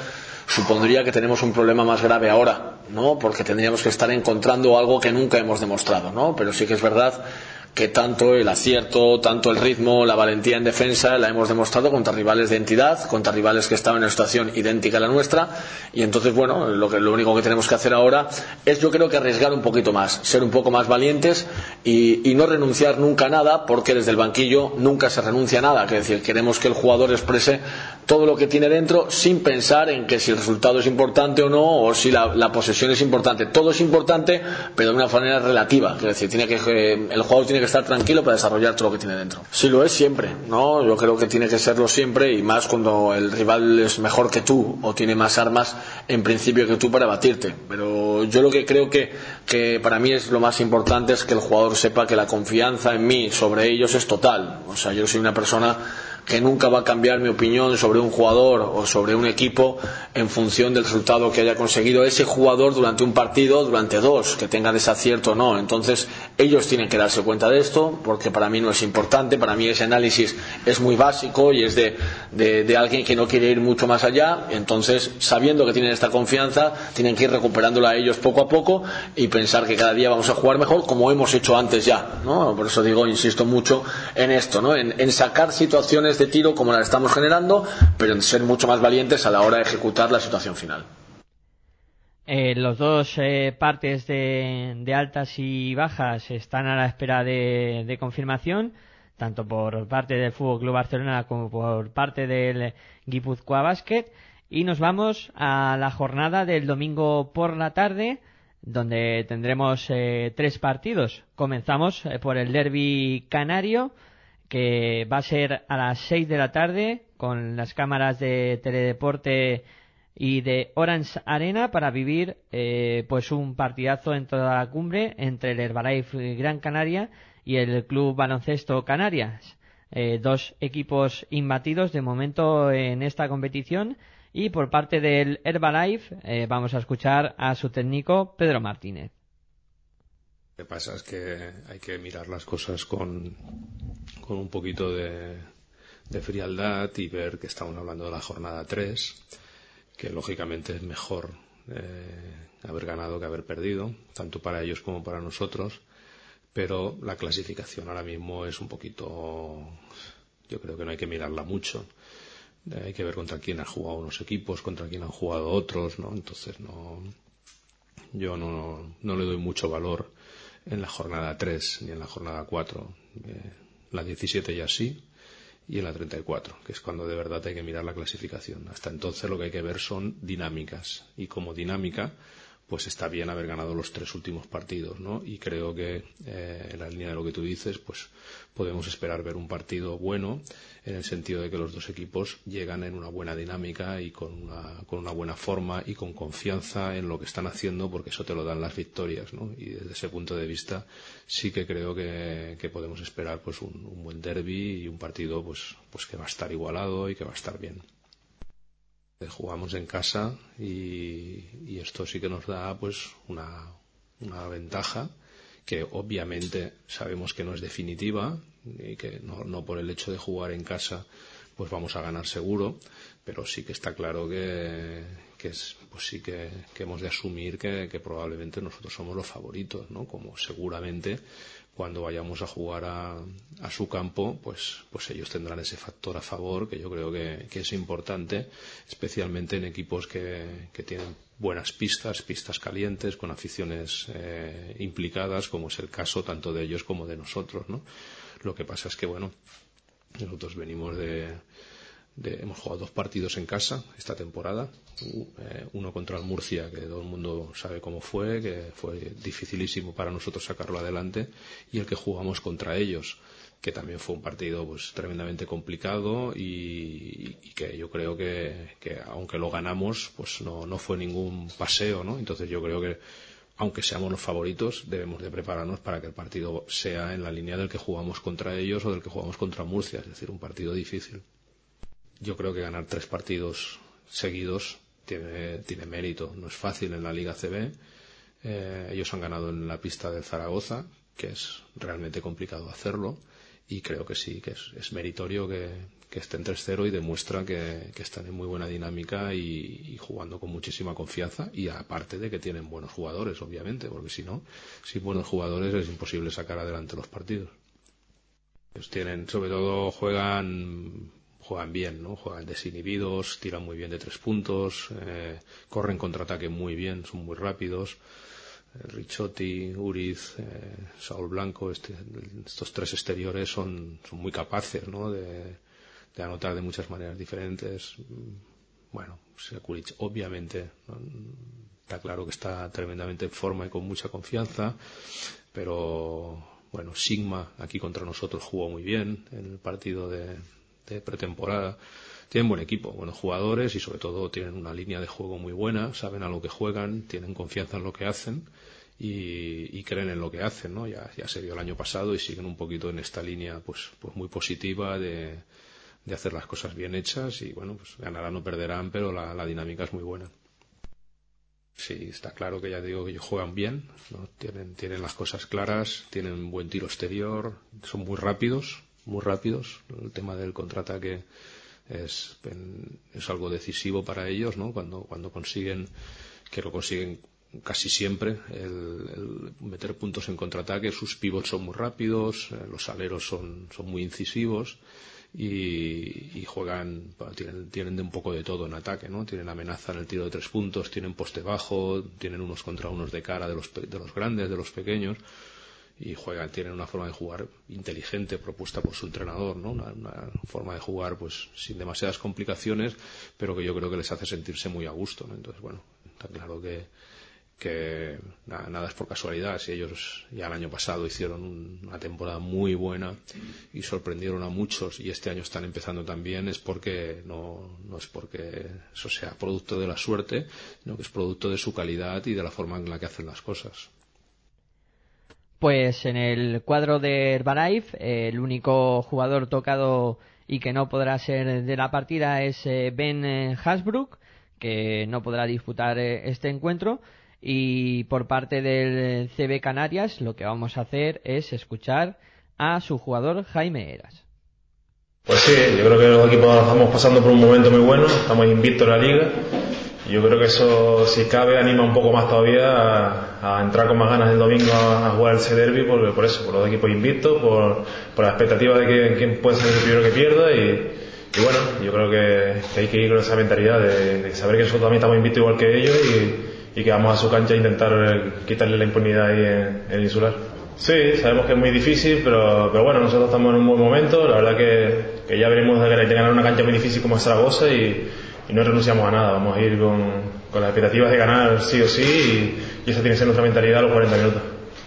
supondría que tenemos un problema más grave ahora, ¿no? porque tendríamos que estar encontrando algo que nunca hemos demostrado. ¿no? Pero sí que es verdad que tanto el acierto, tanto el ritmo, la valentía en defensa la hemos demostrado contra rivales de entidad, contra rivales que estaban en una situación idéntica a la nuestra. Y entonces bueno, lo, que, lo único que tenemos que hacer ahora es yo creo que arriesgar un poquito más, ser un poco más valientes y, y no renunciar nunca a nada porque desde el banquillo nunca se renuncia a nada, es decir, queremos que el jugador exprese todo lo que tiene dentro sin pensar en que si el resultado es importante o no o si la, posesión es importante, todo es importante pero de una manera relativa, es decir, tiene que, el jugador tiene que estar tranquilo para desarrollar todo lo que tiene dentro. Sí lo es siempre, ¿no? Yo creo que tiene que serlo siempre y más cuando el rival es mejor que tú o tiene más armas en principio que tú para batirte. Pero yo lo que creo que, que para mí es lo más importante es que el jugador sepa que la confianza en mí sobre ellos es total. O sea, yo soy una persona que nunca va a cambiar mi opinión sobre un jugador o sobre un equipo en función del resultado que haya conseguido ese jugador durante un partido, durante dos, que tenga desacierto o no. Entonces, Ellos tienen que darse cuenta de esto, porque para mí no es importante, para mí ese análisis es muy básico y es de, de, alguien que no quiere ir mucho más allá. Entonces, sabiendo que tienen esta confianza, tienen que ir recuperándola ellos poco a poco y pensar que cada día vamos a jugar mejor, como hemos hecho antes ya. ¿no? Por eso digo, insisto mucho en esto, ¿no? en, en sacar situaciones de tiro como las estamos generando, pero en ser mucho más valientes a la hora de ejecutar la situación final. Eh, los dos eh, partes de, de, altas y bajas están a la espera de, de, confirmación, tanto por parte del Fútbol Club Barcelona como por parte del Guipúzcoa Basket. Y nos vamos a la jornada del domingo por la tarde, donde tendremos eh, tres partidos. Comenzamos eh, por el Derby Canario, que va a ser a las seis de la tarde, con las cámaras de Teledeporte y de Orange Arena para vivir eh, pues un partidazo en toda la cumbre entre el Herbalife Gran Canaria y el Club Baloncesto Canarias. Eh, dos equipos imbatidos de momento en esta competición y por parte del Herbalife eh, vamos a escuchar a su técnico Pedro Martínez. Lo que pasa es que hay que mirar las cosas con, con un poquito de, de frialdad y ver que estamos hablando de la jornada 3 que lógicamente es mejor eh, haber ganado que haber perdido, tanto para ellos como para nosotros, pero la clasificación ahora mismo es un poquito, yo creo que no hay que mirarla mucho. Eh, hay que ver contra quién han jugado unos equipos, contra quién han jugado otros, ¿no? Entonces no, yo no, no le doy mucho valor en la jornada 3 ni en la jornada 4. Eh, la 17 ya sí, y en la 34, que es cuando de verdad hay que mirar la clasificación. Hasta entonces lo que hay que ver son dinámicas y como dinámica pues está bien haber ganado los tres últimos partidos, ¿no? Y creo que eh, en la línea de lo que tú dices, pues podemos esperar ver un partido bueno en el sentido de que los dos equipos llegan en una buena dinámica y con una, con una buena forma y con confianza en lo que están haciendo, porque eso te lo dan las victorias, ¿no? Y desde ese punto de vista sí que creo que, que podemos esperar pues un, un buen derby y un partido pues, pues que va a estar igualado y que va a estar bien jugamos en casa y, y, esto sí que nos da pues una, una, ventaja que obviamente sabemos que no es definitiva y que no, no, por el hecho de jugar en casa pues vamos a ganar seguro pero sí que está claro que, que es, pues sí que, que hemos de asumir que, que, probablemente nosotros somos los favoritos no como seguramente cuando vayamos a jugar a, a, su campo, pues, pues ellos tendrán ese factor a favor que yo creo que, es importante, especialmente en equipos que, que, tienen buenas pistas, pistas calientes, con aficiones eh, implicadas, como es el caso tanto de ellos como de nosotros. ¿no? Lo que pasa es que, bueno, nosotros venimos de, de, hemos jugado dos partidos en casa esta temporada, eh, uno contra el Murcia, que todo el mundo sabe cómo fue, que fue dificilísimo para nosotros sacarlo adelante, y el que jugamos contra ellos, que también fue un partido pues tremendamente complicado y, y que yo creo que, que, aunque lo ganamos, pues no, no fue ningún paseo, ¿no? Entonces yo creo que aunque seamos los favoritos, debemos de prepararnos para que el partido sea en la línea del que jugamos contra ellos o del que jugamos contra Murcia, es decir, un partido difícil yo creo que ganar tres partidos seguidos tiene, mérito. No es fácil en la Liga CB. Eh, ellos han ganado en la pista de Zaragoza, que es realmente complicado hacerlo. Y creo que sí, que es, es meritorio que, estén 3-0 y demuestra que, están en muy buena dinámica y, jugando con muchísima confianza. Y aparte de que tienen buenos jugadores, obviamente, porque si no, sin buenos jugadores es imposible sacar adelante los partidos. Ellos tienen, sobre todo, juegan juegan bien, ¿no? Juegan desinhibidos, tiran muy bien de tres puntos, eh, corren contraataque muy bien, son muy rápidos. Eh, Richotti, Uriz, eh, Saúl Blanco, este, estos tres exteriores son, son muy capaces, ¿no? De, anotar de muchas maneras diferentes. Bueno, Sekulic obviamente ¿no? está claro que está tremendamente en forma y con mucha confianza, pero bueno, Sigma aquí contra nosotros jugó muy bien en el partido de, de pretemporada. Tienen buen equipo, buenos jugadores y sobre todo tienen una línea de juego muy buena, saben a lo que juegan, tienen confianza en lo que hacen y, creen en lo que hacen, ¿no? Ya, ya se vio el año pasado y siguen un poquito en esta línea pues, pues muy positiva de, de hacer las cosas bien hechas y bueno, pues ganarán o perderán, pero la, la dinámica es muy buena. sí, está claro que ya digo que ellos juegan bien, ¿no? tienen, tienen las cosas claras, tienen buen tiro exterior, son muy rápidos, muy rápidos. El tema del contraataque es, es algo decisivo para ellos, ¿no? Cuando, cuando consiguen, que lo consiguen casi siempre, el, meter puntos en contraataque, sus pivots son muy rápidos, eh, los aleros son, son muy incisivos y, y juegan, tienen, tienen de un poco de todo en ataque, ¿no? Tienen amenaza en el tiro de tres puntos, tienen poste bajo, tienen unos contra unos de cara de los, de los grandes, de los pequeños y juegan, tienen una forma de jugar inteligente propuesta por su entrenador, ¿no? Una, forma de jugar pues sin demasiadas complicaciones, pero que yo creo que les hace sentirse muy a gusto. Entonces, bueno, está claro que, que nada, nada, es por casualidad. Si ellos ya el año pasado hicieron una temporada muy buena y sorprendieron a muchos y este año están empezando también, es porque no, no es porque eso sea producto de la suerte, sino que es producto de su calidad y de la forma en la que hacen las cosas. Pues en el cuadro de Herbalife, el único jugador tocado y que no podrá ser de la partida es eh, Ben eh, Hasbrook, que no podrá disputar eh, este encuentro. Y por parte del CB Canarias, lo que vamos a hacer es escuchar a su jugador Jaime Eras. Pues sí, yo creo que los equipos estamos pasando por un momento muy bueno, estamos invictos en la liga. Yo creo que eso, si cabe, anima un poco más todavía a, a entrar con más ganas el domingo a, a jugar ese derby, por, por, eso, por los equipos invictos, por, por la expectativa de que, puede ser el primero que pierda y, y bueno, yo creo que, hay que ir con esa mentalidad de, saber que nosotros también estamos invictos igual que ellos y, que vamos a su cancha a intentar quitarle la impunidad ahí en, el insular. Sí, sabemos que es muy difícil, pero, pero bueno, nosotros estamos en un buen momento. La verdad que, ya venimos de, de ganar una cancha muy difícil como es Zaragoza y, y no renunciamos a nada. Vamos a ir con, con las expectativas de ganar sí o sí y, esa tiene que ser nuestra mentalidad a los 40 minutos.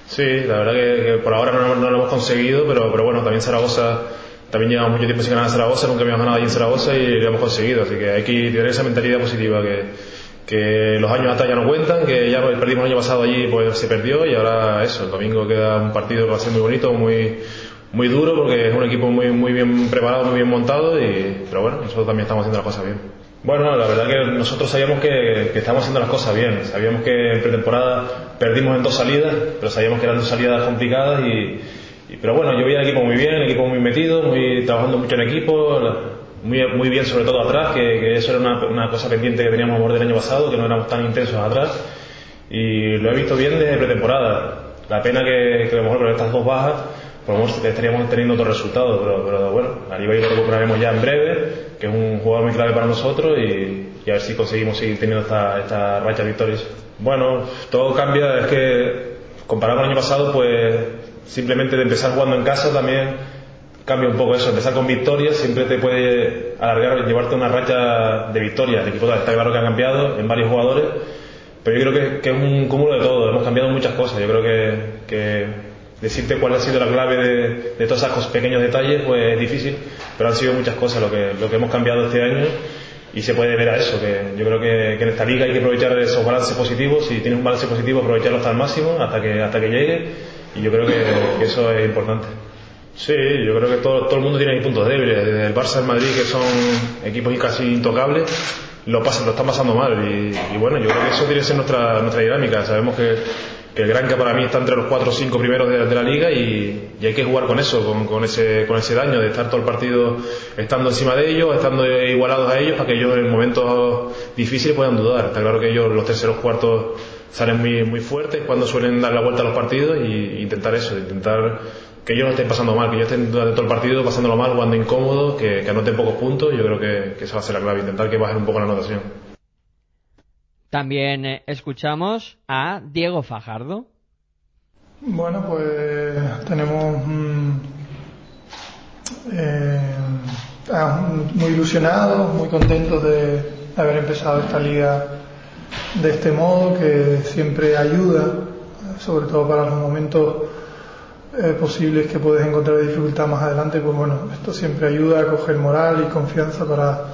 Sí, la verdad que, por ahora no, no, lo hemos conseguido, pero, pero bueno, también Zaragoza, también llevamos mucho tiempo sin ganar a Zaragoza, nunca habíamos ganado allí en Zaragoza y lo hemos conseguido. Así que hay que tener esa mentalidad positiva que que los años hasta ya no cuentan, que ya perdimos el año pasado allí, pues se perdió y ahora eso, el domingo queda un partido que va a ser muy bonito, muy muy duro porque es un equipo muy muy bien preparado, muy bien montado y pero bueno, nosotros también estamos haciendo las cosas bien. Bueno, la verdad que nosotros sabíamos que, que estamos haciendo las cosas bien, sabíamos que en pretemporada perdimos en dos salidas, pero sabíamos que eran dos salidas complicadas y, pero bueno, yo vi al equipo muy bien, el equipo muy metido, muy trabajando mucho en equipo, muy, muy bien sobre todo atrás, que, eso era una, cosa pendiente que teníamos a del año pasado, que no éramos tan intensos atrás, y lo he visto bien desde pretemporada. La pena que, que a lo mejor con estas dos bajas, por lo menos estaríamos teniendo otros resultados, pero, pero bueno, a nivel lo recuperaremos ya en breve, que es un jugador muy clave para nosotros, y, y a ver si conseguimos seguir teniendo esta, esta racha de victorias. Bueno, todo cambia, es que comparado con el año pasado, pues simplemente de empezar jugando en casa también cambia un poco eso, empezar con victorias siempre te puede alargar, llevarte una racha de victorias. El equipo está claro que ha cambiado en varios jugadores, pero yo creo que, que, es un cúmulo de todo, hemos cambiado muchas cosas. Yo creo que, que decirte cuál ha sido la clave de, todos esos pequeños detalles pues es difícil, pero han sido muchas cosas lo que, lo que hemos cambiado este año y se puede ver a eso, que yo creo que, en esta liga hay que aprovechar esos balances positivos, si tienes un balance positivo aprovecharlo hasta el máximo, hasta que, hasta que llegue y yo creo que, eso es importante. Sí, yo creo que todo, todo el mundo tiene puntos débiles. Desde el Barça el Madrid, que son equipos casi intocables, lo, pasan, lo están pasando mal. Y, y, bueno, yo creo que eso tiene que ser nuestra, nuestra dinámica. Sabemos que, que el Granca para mí está entre los cuatro o cinco primeros de, la liga y, y, hay que jugar con eso, con, ese, con ese daño, de estar todo el partido estando encima de ellos, estando igualados a ellos, para que ellos en momentos difíciles puedan dudar. Está claro que ellos, los terceros cuartos, salen muy, fuertes cuando suelen dar la vuelta a los partidos e intentar eso, intentar que ellos no estén pasando mal, que ellos estén todo el partido pasándolo mal, jugando incómodo, que, anoten pocos puntos. Yo creo que esa va a ser la clave, intentar que bajen un poco la anotación. También eh, escuchamos a Diego Fajardo. Bueno, pues tenemos mm, eh, muy ilusionados, muy contentos de haber empezado esta liga de este modo, que siempre ayuda, sobre todo para los momentos eh, posibles que puedes encontrar dificultad más adelante, pues bueno, esto siempre ayuda a coger moral y confianza para,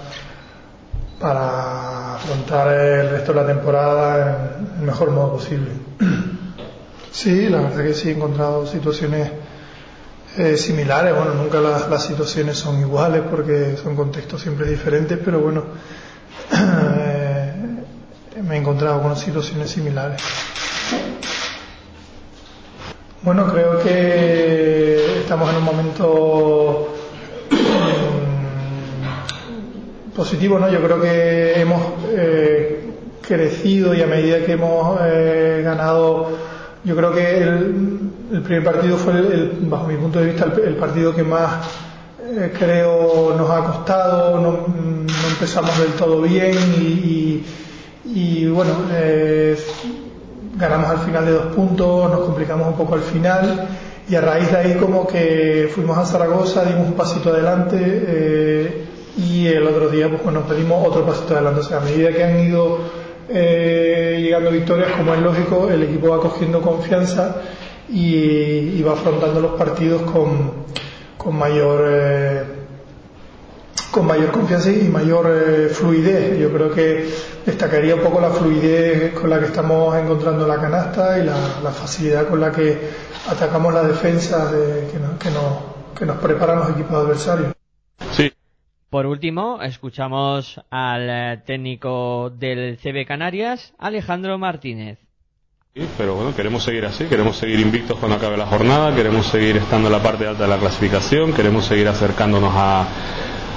para afrontar el resto de la temporada en el mejor modo posible. Sí, la verdad que sí he encontrado situaciones eh, similares, bueno, nunca las, situaciones son iguales porque son contextos siempre diferentes, pero bueno, eh, me he encontrado con situaciones similares. Bueno, creo que estamos en un momento positivo, ¿no? Yo creo que hemos eh, crecido y a medida que hemos eh, ganado, yo creo que el, primer partido fue, el, bajo mi punto de vista, el, el partido que más eh, creo nos ha costado, no, no empezamos del todo bien y, y- y, bueno, ganamos al final de dos puntos, nos complicamos un poco al final y a raíz de ahí como que fuimos a Zaragoza, dimos un pasito adelante eh, y el otro día pues bueno, pedimos otro pasito adelante. O sea, a medida que han ido eh, llegando victorias, como es lógico, el equipo va cogiendo confianza y, va afrontando los partidos con, con mayor eh, con mayor confianza y mayor eh, fluidez. Yo creo que destacaría un poco la fluidez con la que estamos encontrando la canasta y la, facilidad con la que atacamos la defensa de- que, nos, que, nos, que nos preparan los equipos adversarios. Por último, escuchamos al eh, técnico del CB Canarias, Alejandro Martínez. Sí, pero bueno, queremos seguir así, queremos seguir invictos cuando acabe la jornada, queremos seguir estando en la parte alta de la clasificación, queremos seguir acercándonos a,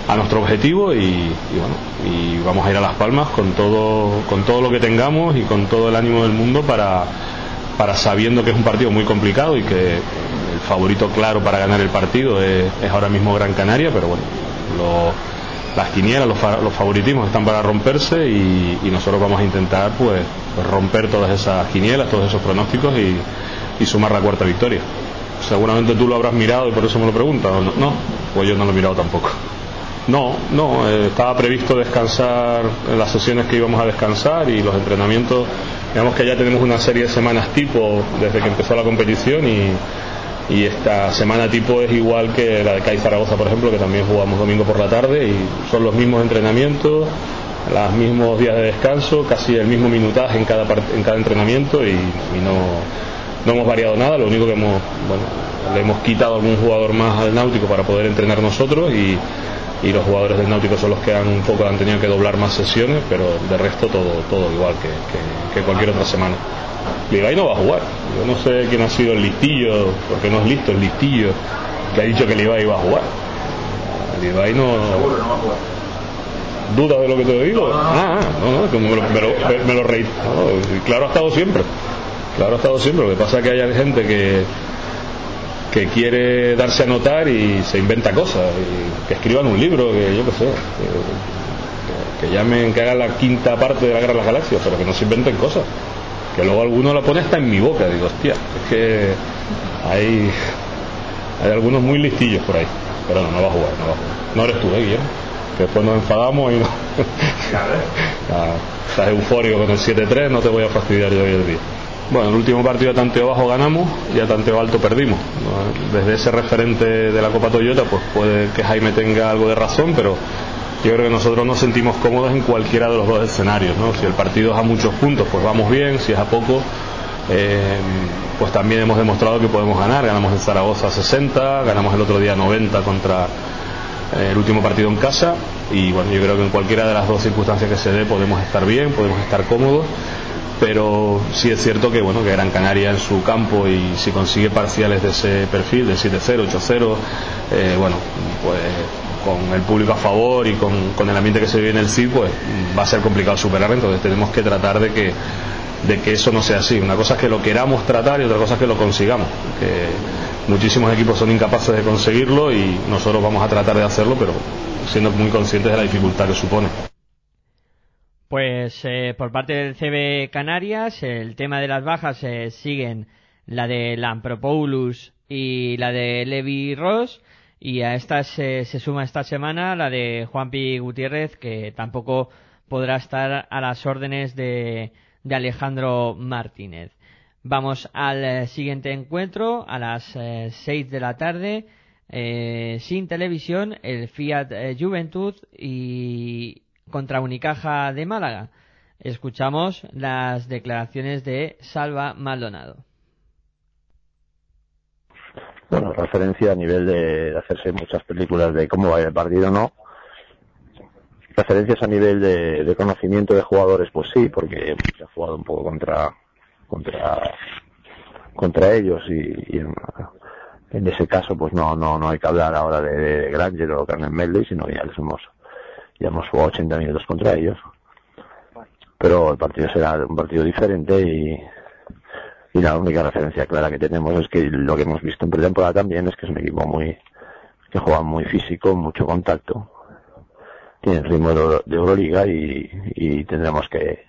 a nuestro objetivo y, bueno, y vamos a ir a Las Palmas con todo, con todo lo que tengamos y con todo el ánimo del mundo para, para sabiendo que es un partido muy complicado y que el favorito claro para ganar el partido es ahora mismo Gran Canaria, pero bueno, lo- las quinielas, los, fa- los favoritismos están para romperse y, nosotros vamos a intentar pues, romper todas esas quinielas, todos esos pronósticos y, sumar la cuarta victoria. Seguramente tú lo habrás mirado y por eso me lo preguntas, ¿o ¿no? No, pues yo no lo he mirado tampoco. No, no, eh, estaba previsto descansar en las sesiones que íbamos a descansar y los entrenamientos, digamos que ya tenemos una serie de semanas tipo desde que empezó la competición y, y esta semana tipo es igual que la de CAI Zaragoza, por ejemplo, que también jugamos domingo por la tarde y son los mismos entrenamientos, los mismos días de descanso, casi el mismo minutaje en cada, en cada entrenamiento y, no, no hemos variado nada, lo único que hemos, bueno, le hemos quitado algún jugador más al Náutico para poder entrenar nosotros y, y los jugadores del Náutico son los que han un poco han tenido que doblar más sesiones, pero de resto todo, todo igual que- que cualquier otra semana. Levi no va a jugar. Yo no sé quién ha sido el listillo, porque no es listo el listillo, que ha dicho que Levi iba a jugar. Levi no. ¿Dudas de lo que te digo? Ah, ah, no, no, como me lo, me lo, me- me lo reí. No, claro ha estado siempre. Claro ha estado siempre. Lo que pasa es que hay gente que que quiere darse a notar y se inventa cosas, y que escriban un libro, que yo qué sé, que, que llamen, que hagan la quinta parte de la Guerra de las Galaxias, pero que no se inventen cosas. Que luego alguno la pone hasta en mi boca, digo, hostia, es que hay, hay algunos muy listillos por ahí. Pero no, no va a jugar, no va a jugar. No eres tú, eh, Guillermo. Que después nos enfadamos y no. Nada, estás eufórico con el 7-3, no te voy a fastidiar yo hoy el día. Bueno, el último partido a tanteo bajo ganamos y a tanteo alto perdimos. Desde ese referente de la Copa Toyota, pues puede que Jaime tenga algo de razón, pero yo creo que nosotros nos sentimos cómodos en cualquiera de los dos escenarios. ¿no? Si el partido es a muchos puntos, pues vamos bien, si es a poco, eh, pues también hemos demostrado que podemos ganar. Ganamos en Zaragoza 60, ganamos el otro día 90 contra eh, el último partido en casa y bueno, yo creo que en cualquiera de las dos circunstancias que se dé podemos estar bien, podemos estar cómodos pero sí es cierto que bueno que Gran Canaria en su campo y si consigue parciales de ese perfil de 7-0, 8-0 eh, bueno pues con el público a favor y con, con el ambiente que se vive en el CID pues va a ser complicado superar entonces tenemos que tratar de que de que eso no sea así. Una cosa es que lo queramos tratar y otra cosa es que lo consigamos que muchísimos equipos son incapaces de conseguirlo y nosotros vamos a tratar de hacerlo pero siendo muy conscientes de la dificultad que supone. Pues eh, por parte del CB Canarias, el tema de las bajas eh, siguen la de Lampropoulos y la de Levi Ross. Y a estas eh, se suma esta semana la de Juanpi Gutiérrez, que tampoco podrá estar a las órdenes de, de Alejandro Martínez. Vamos al eh, siguiente encuentro a las eh, 6 de la tarde. eh, sin televisión, el Fiat eh, Juventud y contra Unicaja de Málaga. Escuchamos las declaraciones de Salva Maldonado. Bueno, referencia a nivel de, hacerse muchas películas de cómo va el partido, ¿no? referencias a nivel de, de conocimiento de jugadores, pues sí, porque se ha jugado un poco contra contra contra ellos y, y en, en ese caso pues no no no hay que hablar ahora de, de Granger o Carmen Medley, sino ya les hemos ya hemos jugado 80 minutos contra ellos. Pero el partido será un partido diferente y, y la única referencia clara que tenemos es que lo que hemos visto en pretemporada también es que es un equipo muy que juega muy físico, mucho contacto, tiene ritmo de, Euro- de Euroliga y, y tendremos que,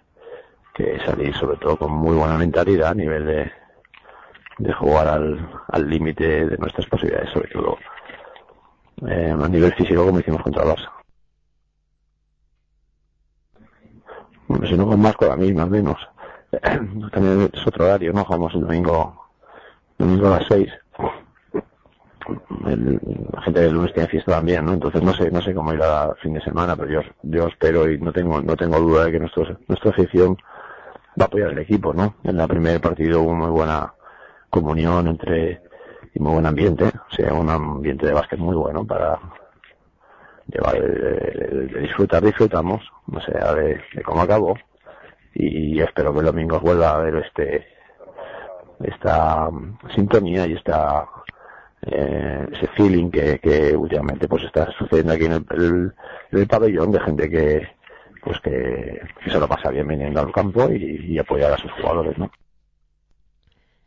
que salir sobre todo con muy buena mentalidad a nivel de, de jugar al al límite de nuestras posibilidades, sobre todo eh, a nivel físico como hicimos contra el Barça. Bueno, si no con más con la misma, menos. También es otro horario, ¿no? Jugamos el domingo, domingo a las seis. El- la gente del lunes tiene fiesta también, ¿no? Entonces no sé, no sé cómo irá el fin de semana, pero yo, yo espero y no tengo, no tengo duda de que nuestro, nuestra afición va a apoyar al equipo, ¿no? En el primer partido hubo muy buena comunión entre, y muy buen ambiente, o sea, un ambiente de básquet muy bueno para llevar, de, de disfrutar, disfrutamos, no sé, de cómo acabó, y espero que el domingo vuelva a haber este, esta mm, sintonía y esta, eh, ese feeling que, que últimamente pues está sucediendo aquí en el, el- en el pabellón de gente que, pues que, que se lo pasa bien viniendo al campo y, y apoyar a sus jugadores, ¿no?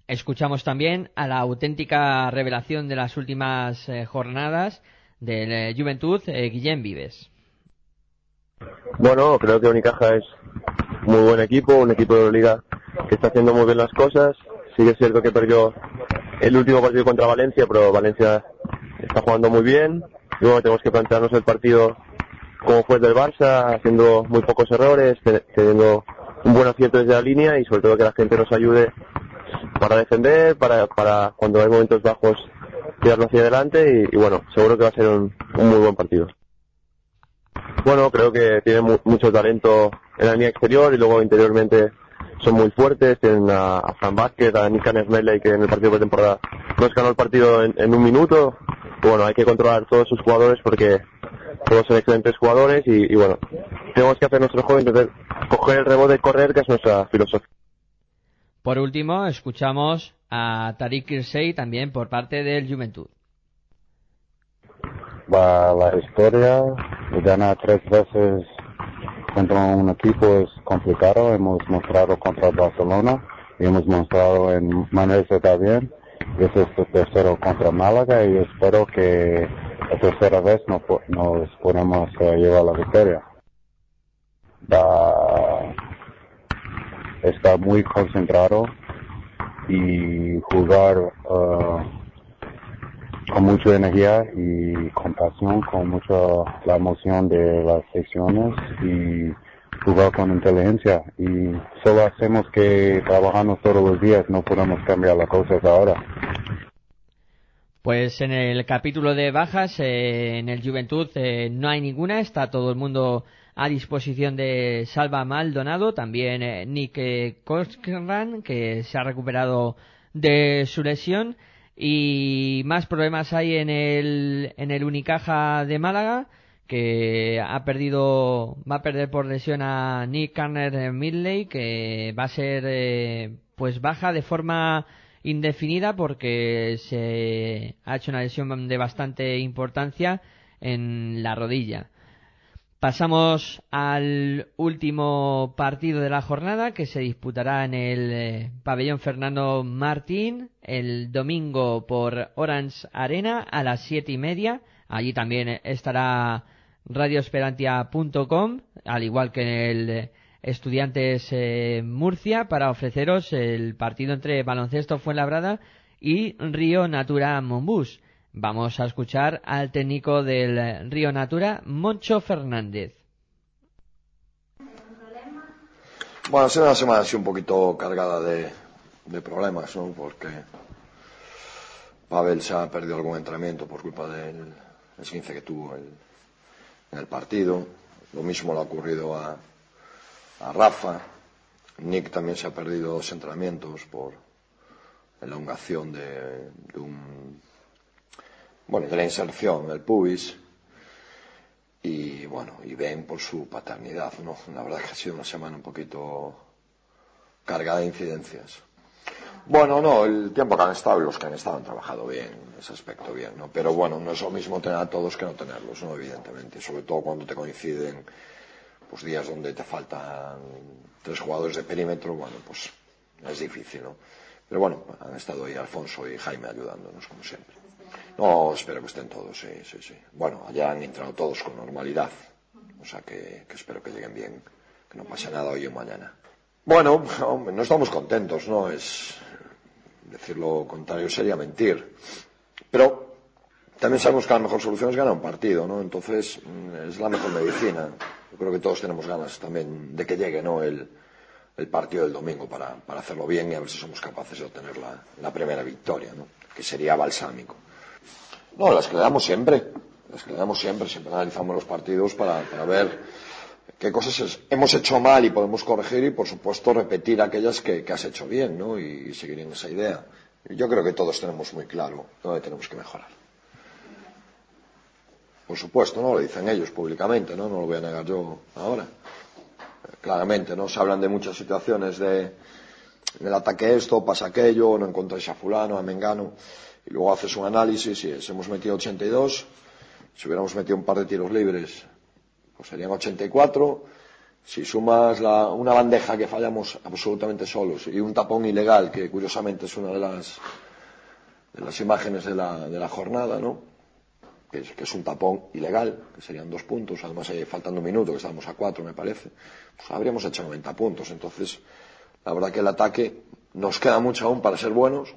Escuchamos también a la auténtica revelación de las últimas eh, jornadas del eh, Juventud, Guillem Vives. Bueno, creo que Unicaja es muy buen equipo, un equipo de liga que está haciendo muy bien las cosas. Sí que es cierto que perdió el último partido contra Valencia, pero Valencia está jugando muy bien. Y bueno, tenemos que plantearnos el partido como el del Barça, haciendo muy pocos errores, te- teniendo un buen acierto desde la línea y sobre todo que la gente nos ayude para defender, para, para cuando hay momentos bajos tirarlo hacia adelante y, bueno, seguro que va a ser un muy buen partido. Bueno, creo que tiene mu- mucho talento en la línea exterior y luego interiormente son muy fuertes. Tienen a, a Fran Vázquez, a Nick Smedley que en el partido de temporada nos ganó el partido en, un minuto. Bueno, hay que controlar todos sus jugadores porque todos son excelentes jugadores y, y bueno, tenemos que hacer nuestro juego, intentar coger el rebote y correr, que es nuestra filosofía. Por último, escuchamos a Tariq Kirsey también por parte del Juventud. Va la historia. Ganar tres veces contra un equipo es complicado. Hemos mostrado contra el Barcelona y hemos mostrado en Manresa también. Este es el tercero contra Málaga y espero que la tercera vez no po- nos podamos llevar la victoria. Está muy concentrado y jugar eh, con mucha energía y con pasión, con mucha la emoción de las secciones y jugar con inteligencia. Y solo hacemos que trabajamos todos los días, no podemos cambiar las cosas ahora. Pues en el capítulo de bajas, eh, en el Juventud eh, no hay ninguna, está todo el mundo a disposición de Salva Maldonado, también eh, Nick eh, Cochran, que se ha recuperado de su lesión, y más problemas hay en el, en el Unicaja de Málaga, que ha perdido, va a perder por lesión a Nick Carner Midley, que va a ser eh, pues baja de forma indefinida porque se ha hecho una lesión de bastante importancia en la rodilla. Pasamos al último partido de la jornada que se disputará en el eh, pabellón Fernando Martín el domingo por Orange Arena a las siete y media. Allí también estará radioesperantia.com, al igual que en el Estudiantes eh, Murcia, para ofreceros el partido entre Baloncesto Fuenlabrada y Río Natura Monbus. Vamos a escuchar al técnico del Río Natura, Moncho Fernández. Bueno, ha sido una semana así un poquito cargada de, de problemas, ¿no? Porque Pavel se ha perdido algún entrenamiento por culpa del esguince que tuvo el- en el partido. Lo mismo le ha ocurrido a, a Rafa. Nick también se ha perdido dos entrenamientos por elongación de un bueno, de la inserción del pubis. Y bueno, y Ben por su paternidad, ¿no? La verdad que ha sido una semana un poquito cargada de incidencias. Bueno, no, el tiempo que han estado y los que han estado han trabajado bien, en ese aspecto bien, ¿no? Pero bueno, no es lo mismo tener a todos que no tenerlos, ¿no? Evidentemente, sobre todo cuando te coinciden pues días donde te faltan tres jugadores de perímetro, bueno, pues es difícil, ¿no? Pero bueno, han estado ahí Alfonso y Jaime ayudándonos, como siempre. No, espero que estén todos, sí, sí, sí. Bueno, allá han entrado todos con normalidad, o sea que, espero que lleguen bien, que no pase nada hoy o mañana. Bueno, no estamos contentos, ¿no? Es decir lo contrario sería mentir. Pero también sabemos que la mejor solución es ganar un partido, ¿no? Entonces mm, es la mejor medicina. Yo creo que todos tenemos ganas también de que llegue, ¿no? El, el partido del domingo para, para hacerlo bien y a ver si somos capaces de obtener la, la primera victoria, ¿no? Que sería balsámico. No, las que le damos siempre, las que le damos siempre, siempre analizamos los partidos para, ver qué cosas hemos hecho mal y podemos corregir y, por supuesto, repetir aquellas que, has hecho bien, ¿no? Y, seguir en esa idea. Yo creo que todos tenemos muy claro dónde tenemos que mejorar. Por supuesto, ¿no? Lo dicen ellos públicamente, ¿no? No lo voy a negar yo ahora. Eh, Claramente, ¿no? Se hablan de muchas situaciones de el ataque esto, pasa aquello, no encontráis a fulano, a Mengano, y luego haces un análisis y es, hemos metido 82, si hubiéramos metido un par de tiros libres, pues serían 84, si sumas la- una bandeja que fallamos absolutamente solos y un tapón ilegal, que curiosamente es una de las, de las imágenes de la, de la jornada, ¿no? Que es, que es un tapón ilegal, que serían dos puntos, además faltando un minuto, que estábamos a cuatro, me parece, pues habríamos hecho 90 puntos. Entonces, la verdad que el ataque nos queda mucho aún para ser buenos,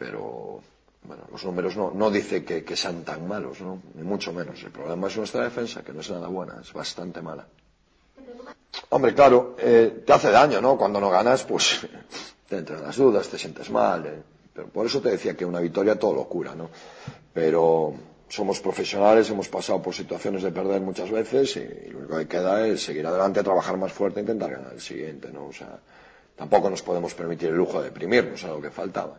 pero bueno, los números no, no dice que, sean tan malos, ¿no? Ni mucho menos. El problema es nuestra defensa, que no es nada buena, es bastante mala. Hombre, claro, eh, te hace daño, ¿no? Cuando no ganas, pues te entran las dudas, te sientes mal. eh. Pero por eso te decía que una victoria todo lo cura, ¿no? Pero somos profesionales, hemos pasado por situaciones de perder muchas veces y, y lo único que queda es seguir adelante, trabajar más fuerte e intentar ganar el siguiente, ¿no? O sea, tampoco nos podemos permitir el lujo de deprimirnos, era lo que faltaba.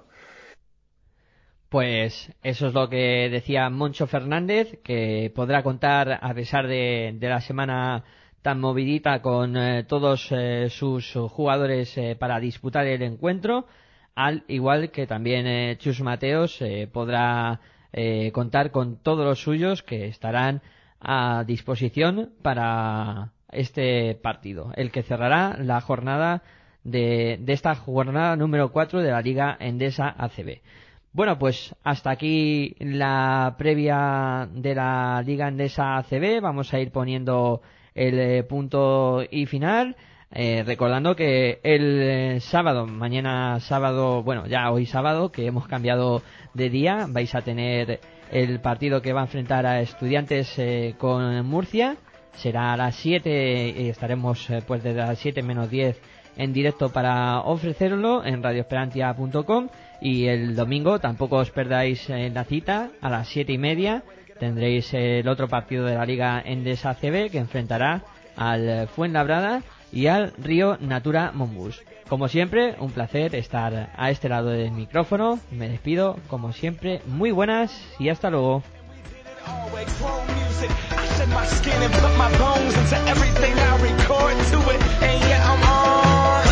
Pues eso es lo que decía Moncho Fernández, que podrá contar, a pesar de, de la semana tan movidita, con eh, todos eh, sus jugadores eh, para disputar el encuentro, al igual que también Chus Mateos podrá contar con todos los suyos que estarán a disposición para este partido, el que cerrará la jornada de, de esta jornada número 4 de la Liga Endesa ACB. Bueno, pues hasta aquí la previa de la Liga Endesa ACB. Vamos a ir poniendo el eh, punto y final. Eh, recordando que el eh, sábado, mañana sábado, bueno, ya hoy sábado, que hemos cambiado de día, vais a tener el partido que va a enfrentar a estudiantes eh, con Murcia. Será a las 7 y estaremos eh, pues desde las 7 menos 10 en directo para ofrecerlo en radioesperantia.com y el domingo tampoco os perdáis eh, la cita a las siete y media tendréis el otro partido de la Liga Endesa CB que enfrentará al Fuenlabrada y al Río Natura Monbus. Como siempre, un placer estar a este lado del micrófono. Me despido, como siempre, muy buenas y hasta luego.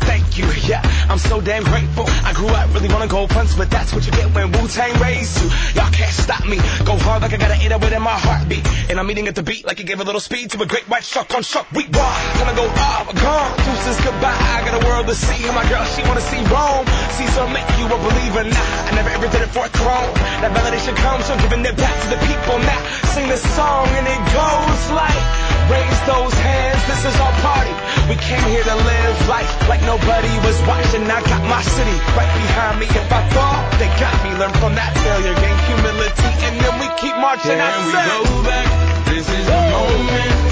Thank you. Yeah, I'm so damn grateful. I grew up really wanna go punch, but that's what you get when Wu Tang raised you. Y'all can't stop me. Go hard like I got an 808 in my heartbeat. And I'm eating at the beat like it gave a little speed to a great white shark on shark. We rock. Gonna go off, gone. Deuces goodbye. I got a world to see. And my girl, she wanna see Rome. See, Caesar make you a believer. Nah, I never ever did it for a throne. That validation comes from giving it back to the people. Now sing this song and it goes like, raise those hands. This is our party. We came here to live life like nobody was watching. I got my city right behind me. If I fall, they got me. Learn from that failure, gain humility, and then we keep marching. Can I we said, go back? This is the moment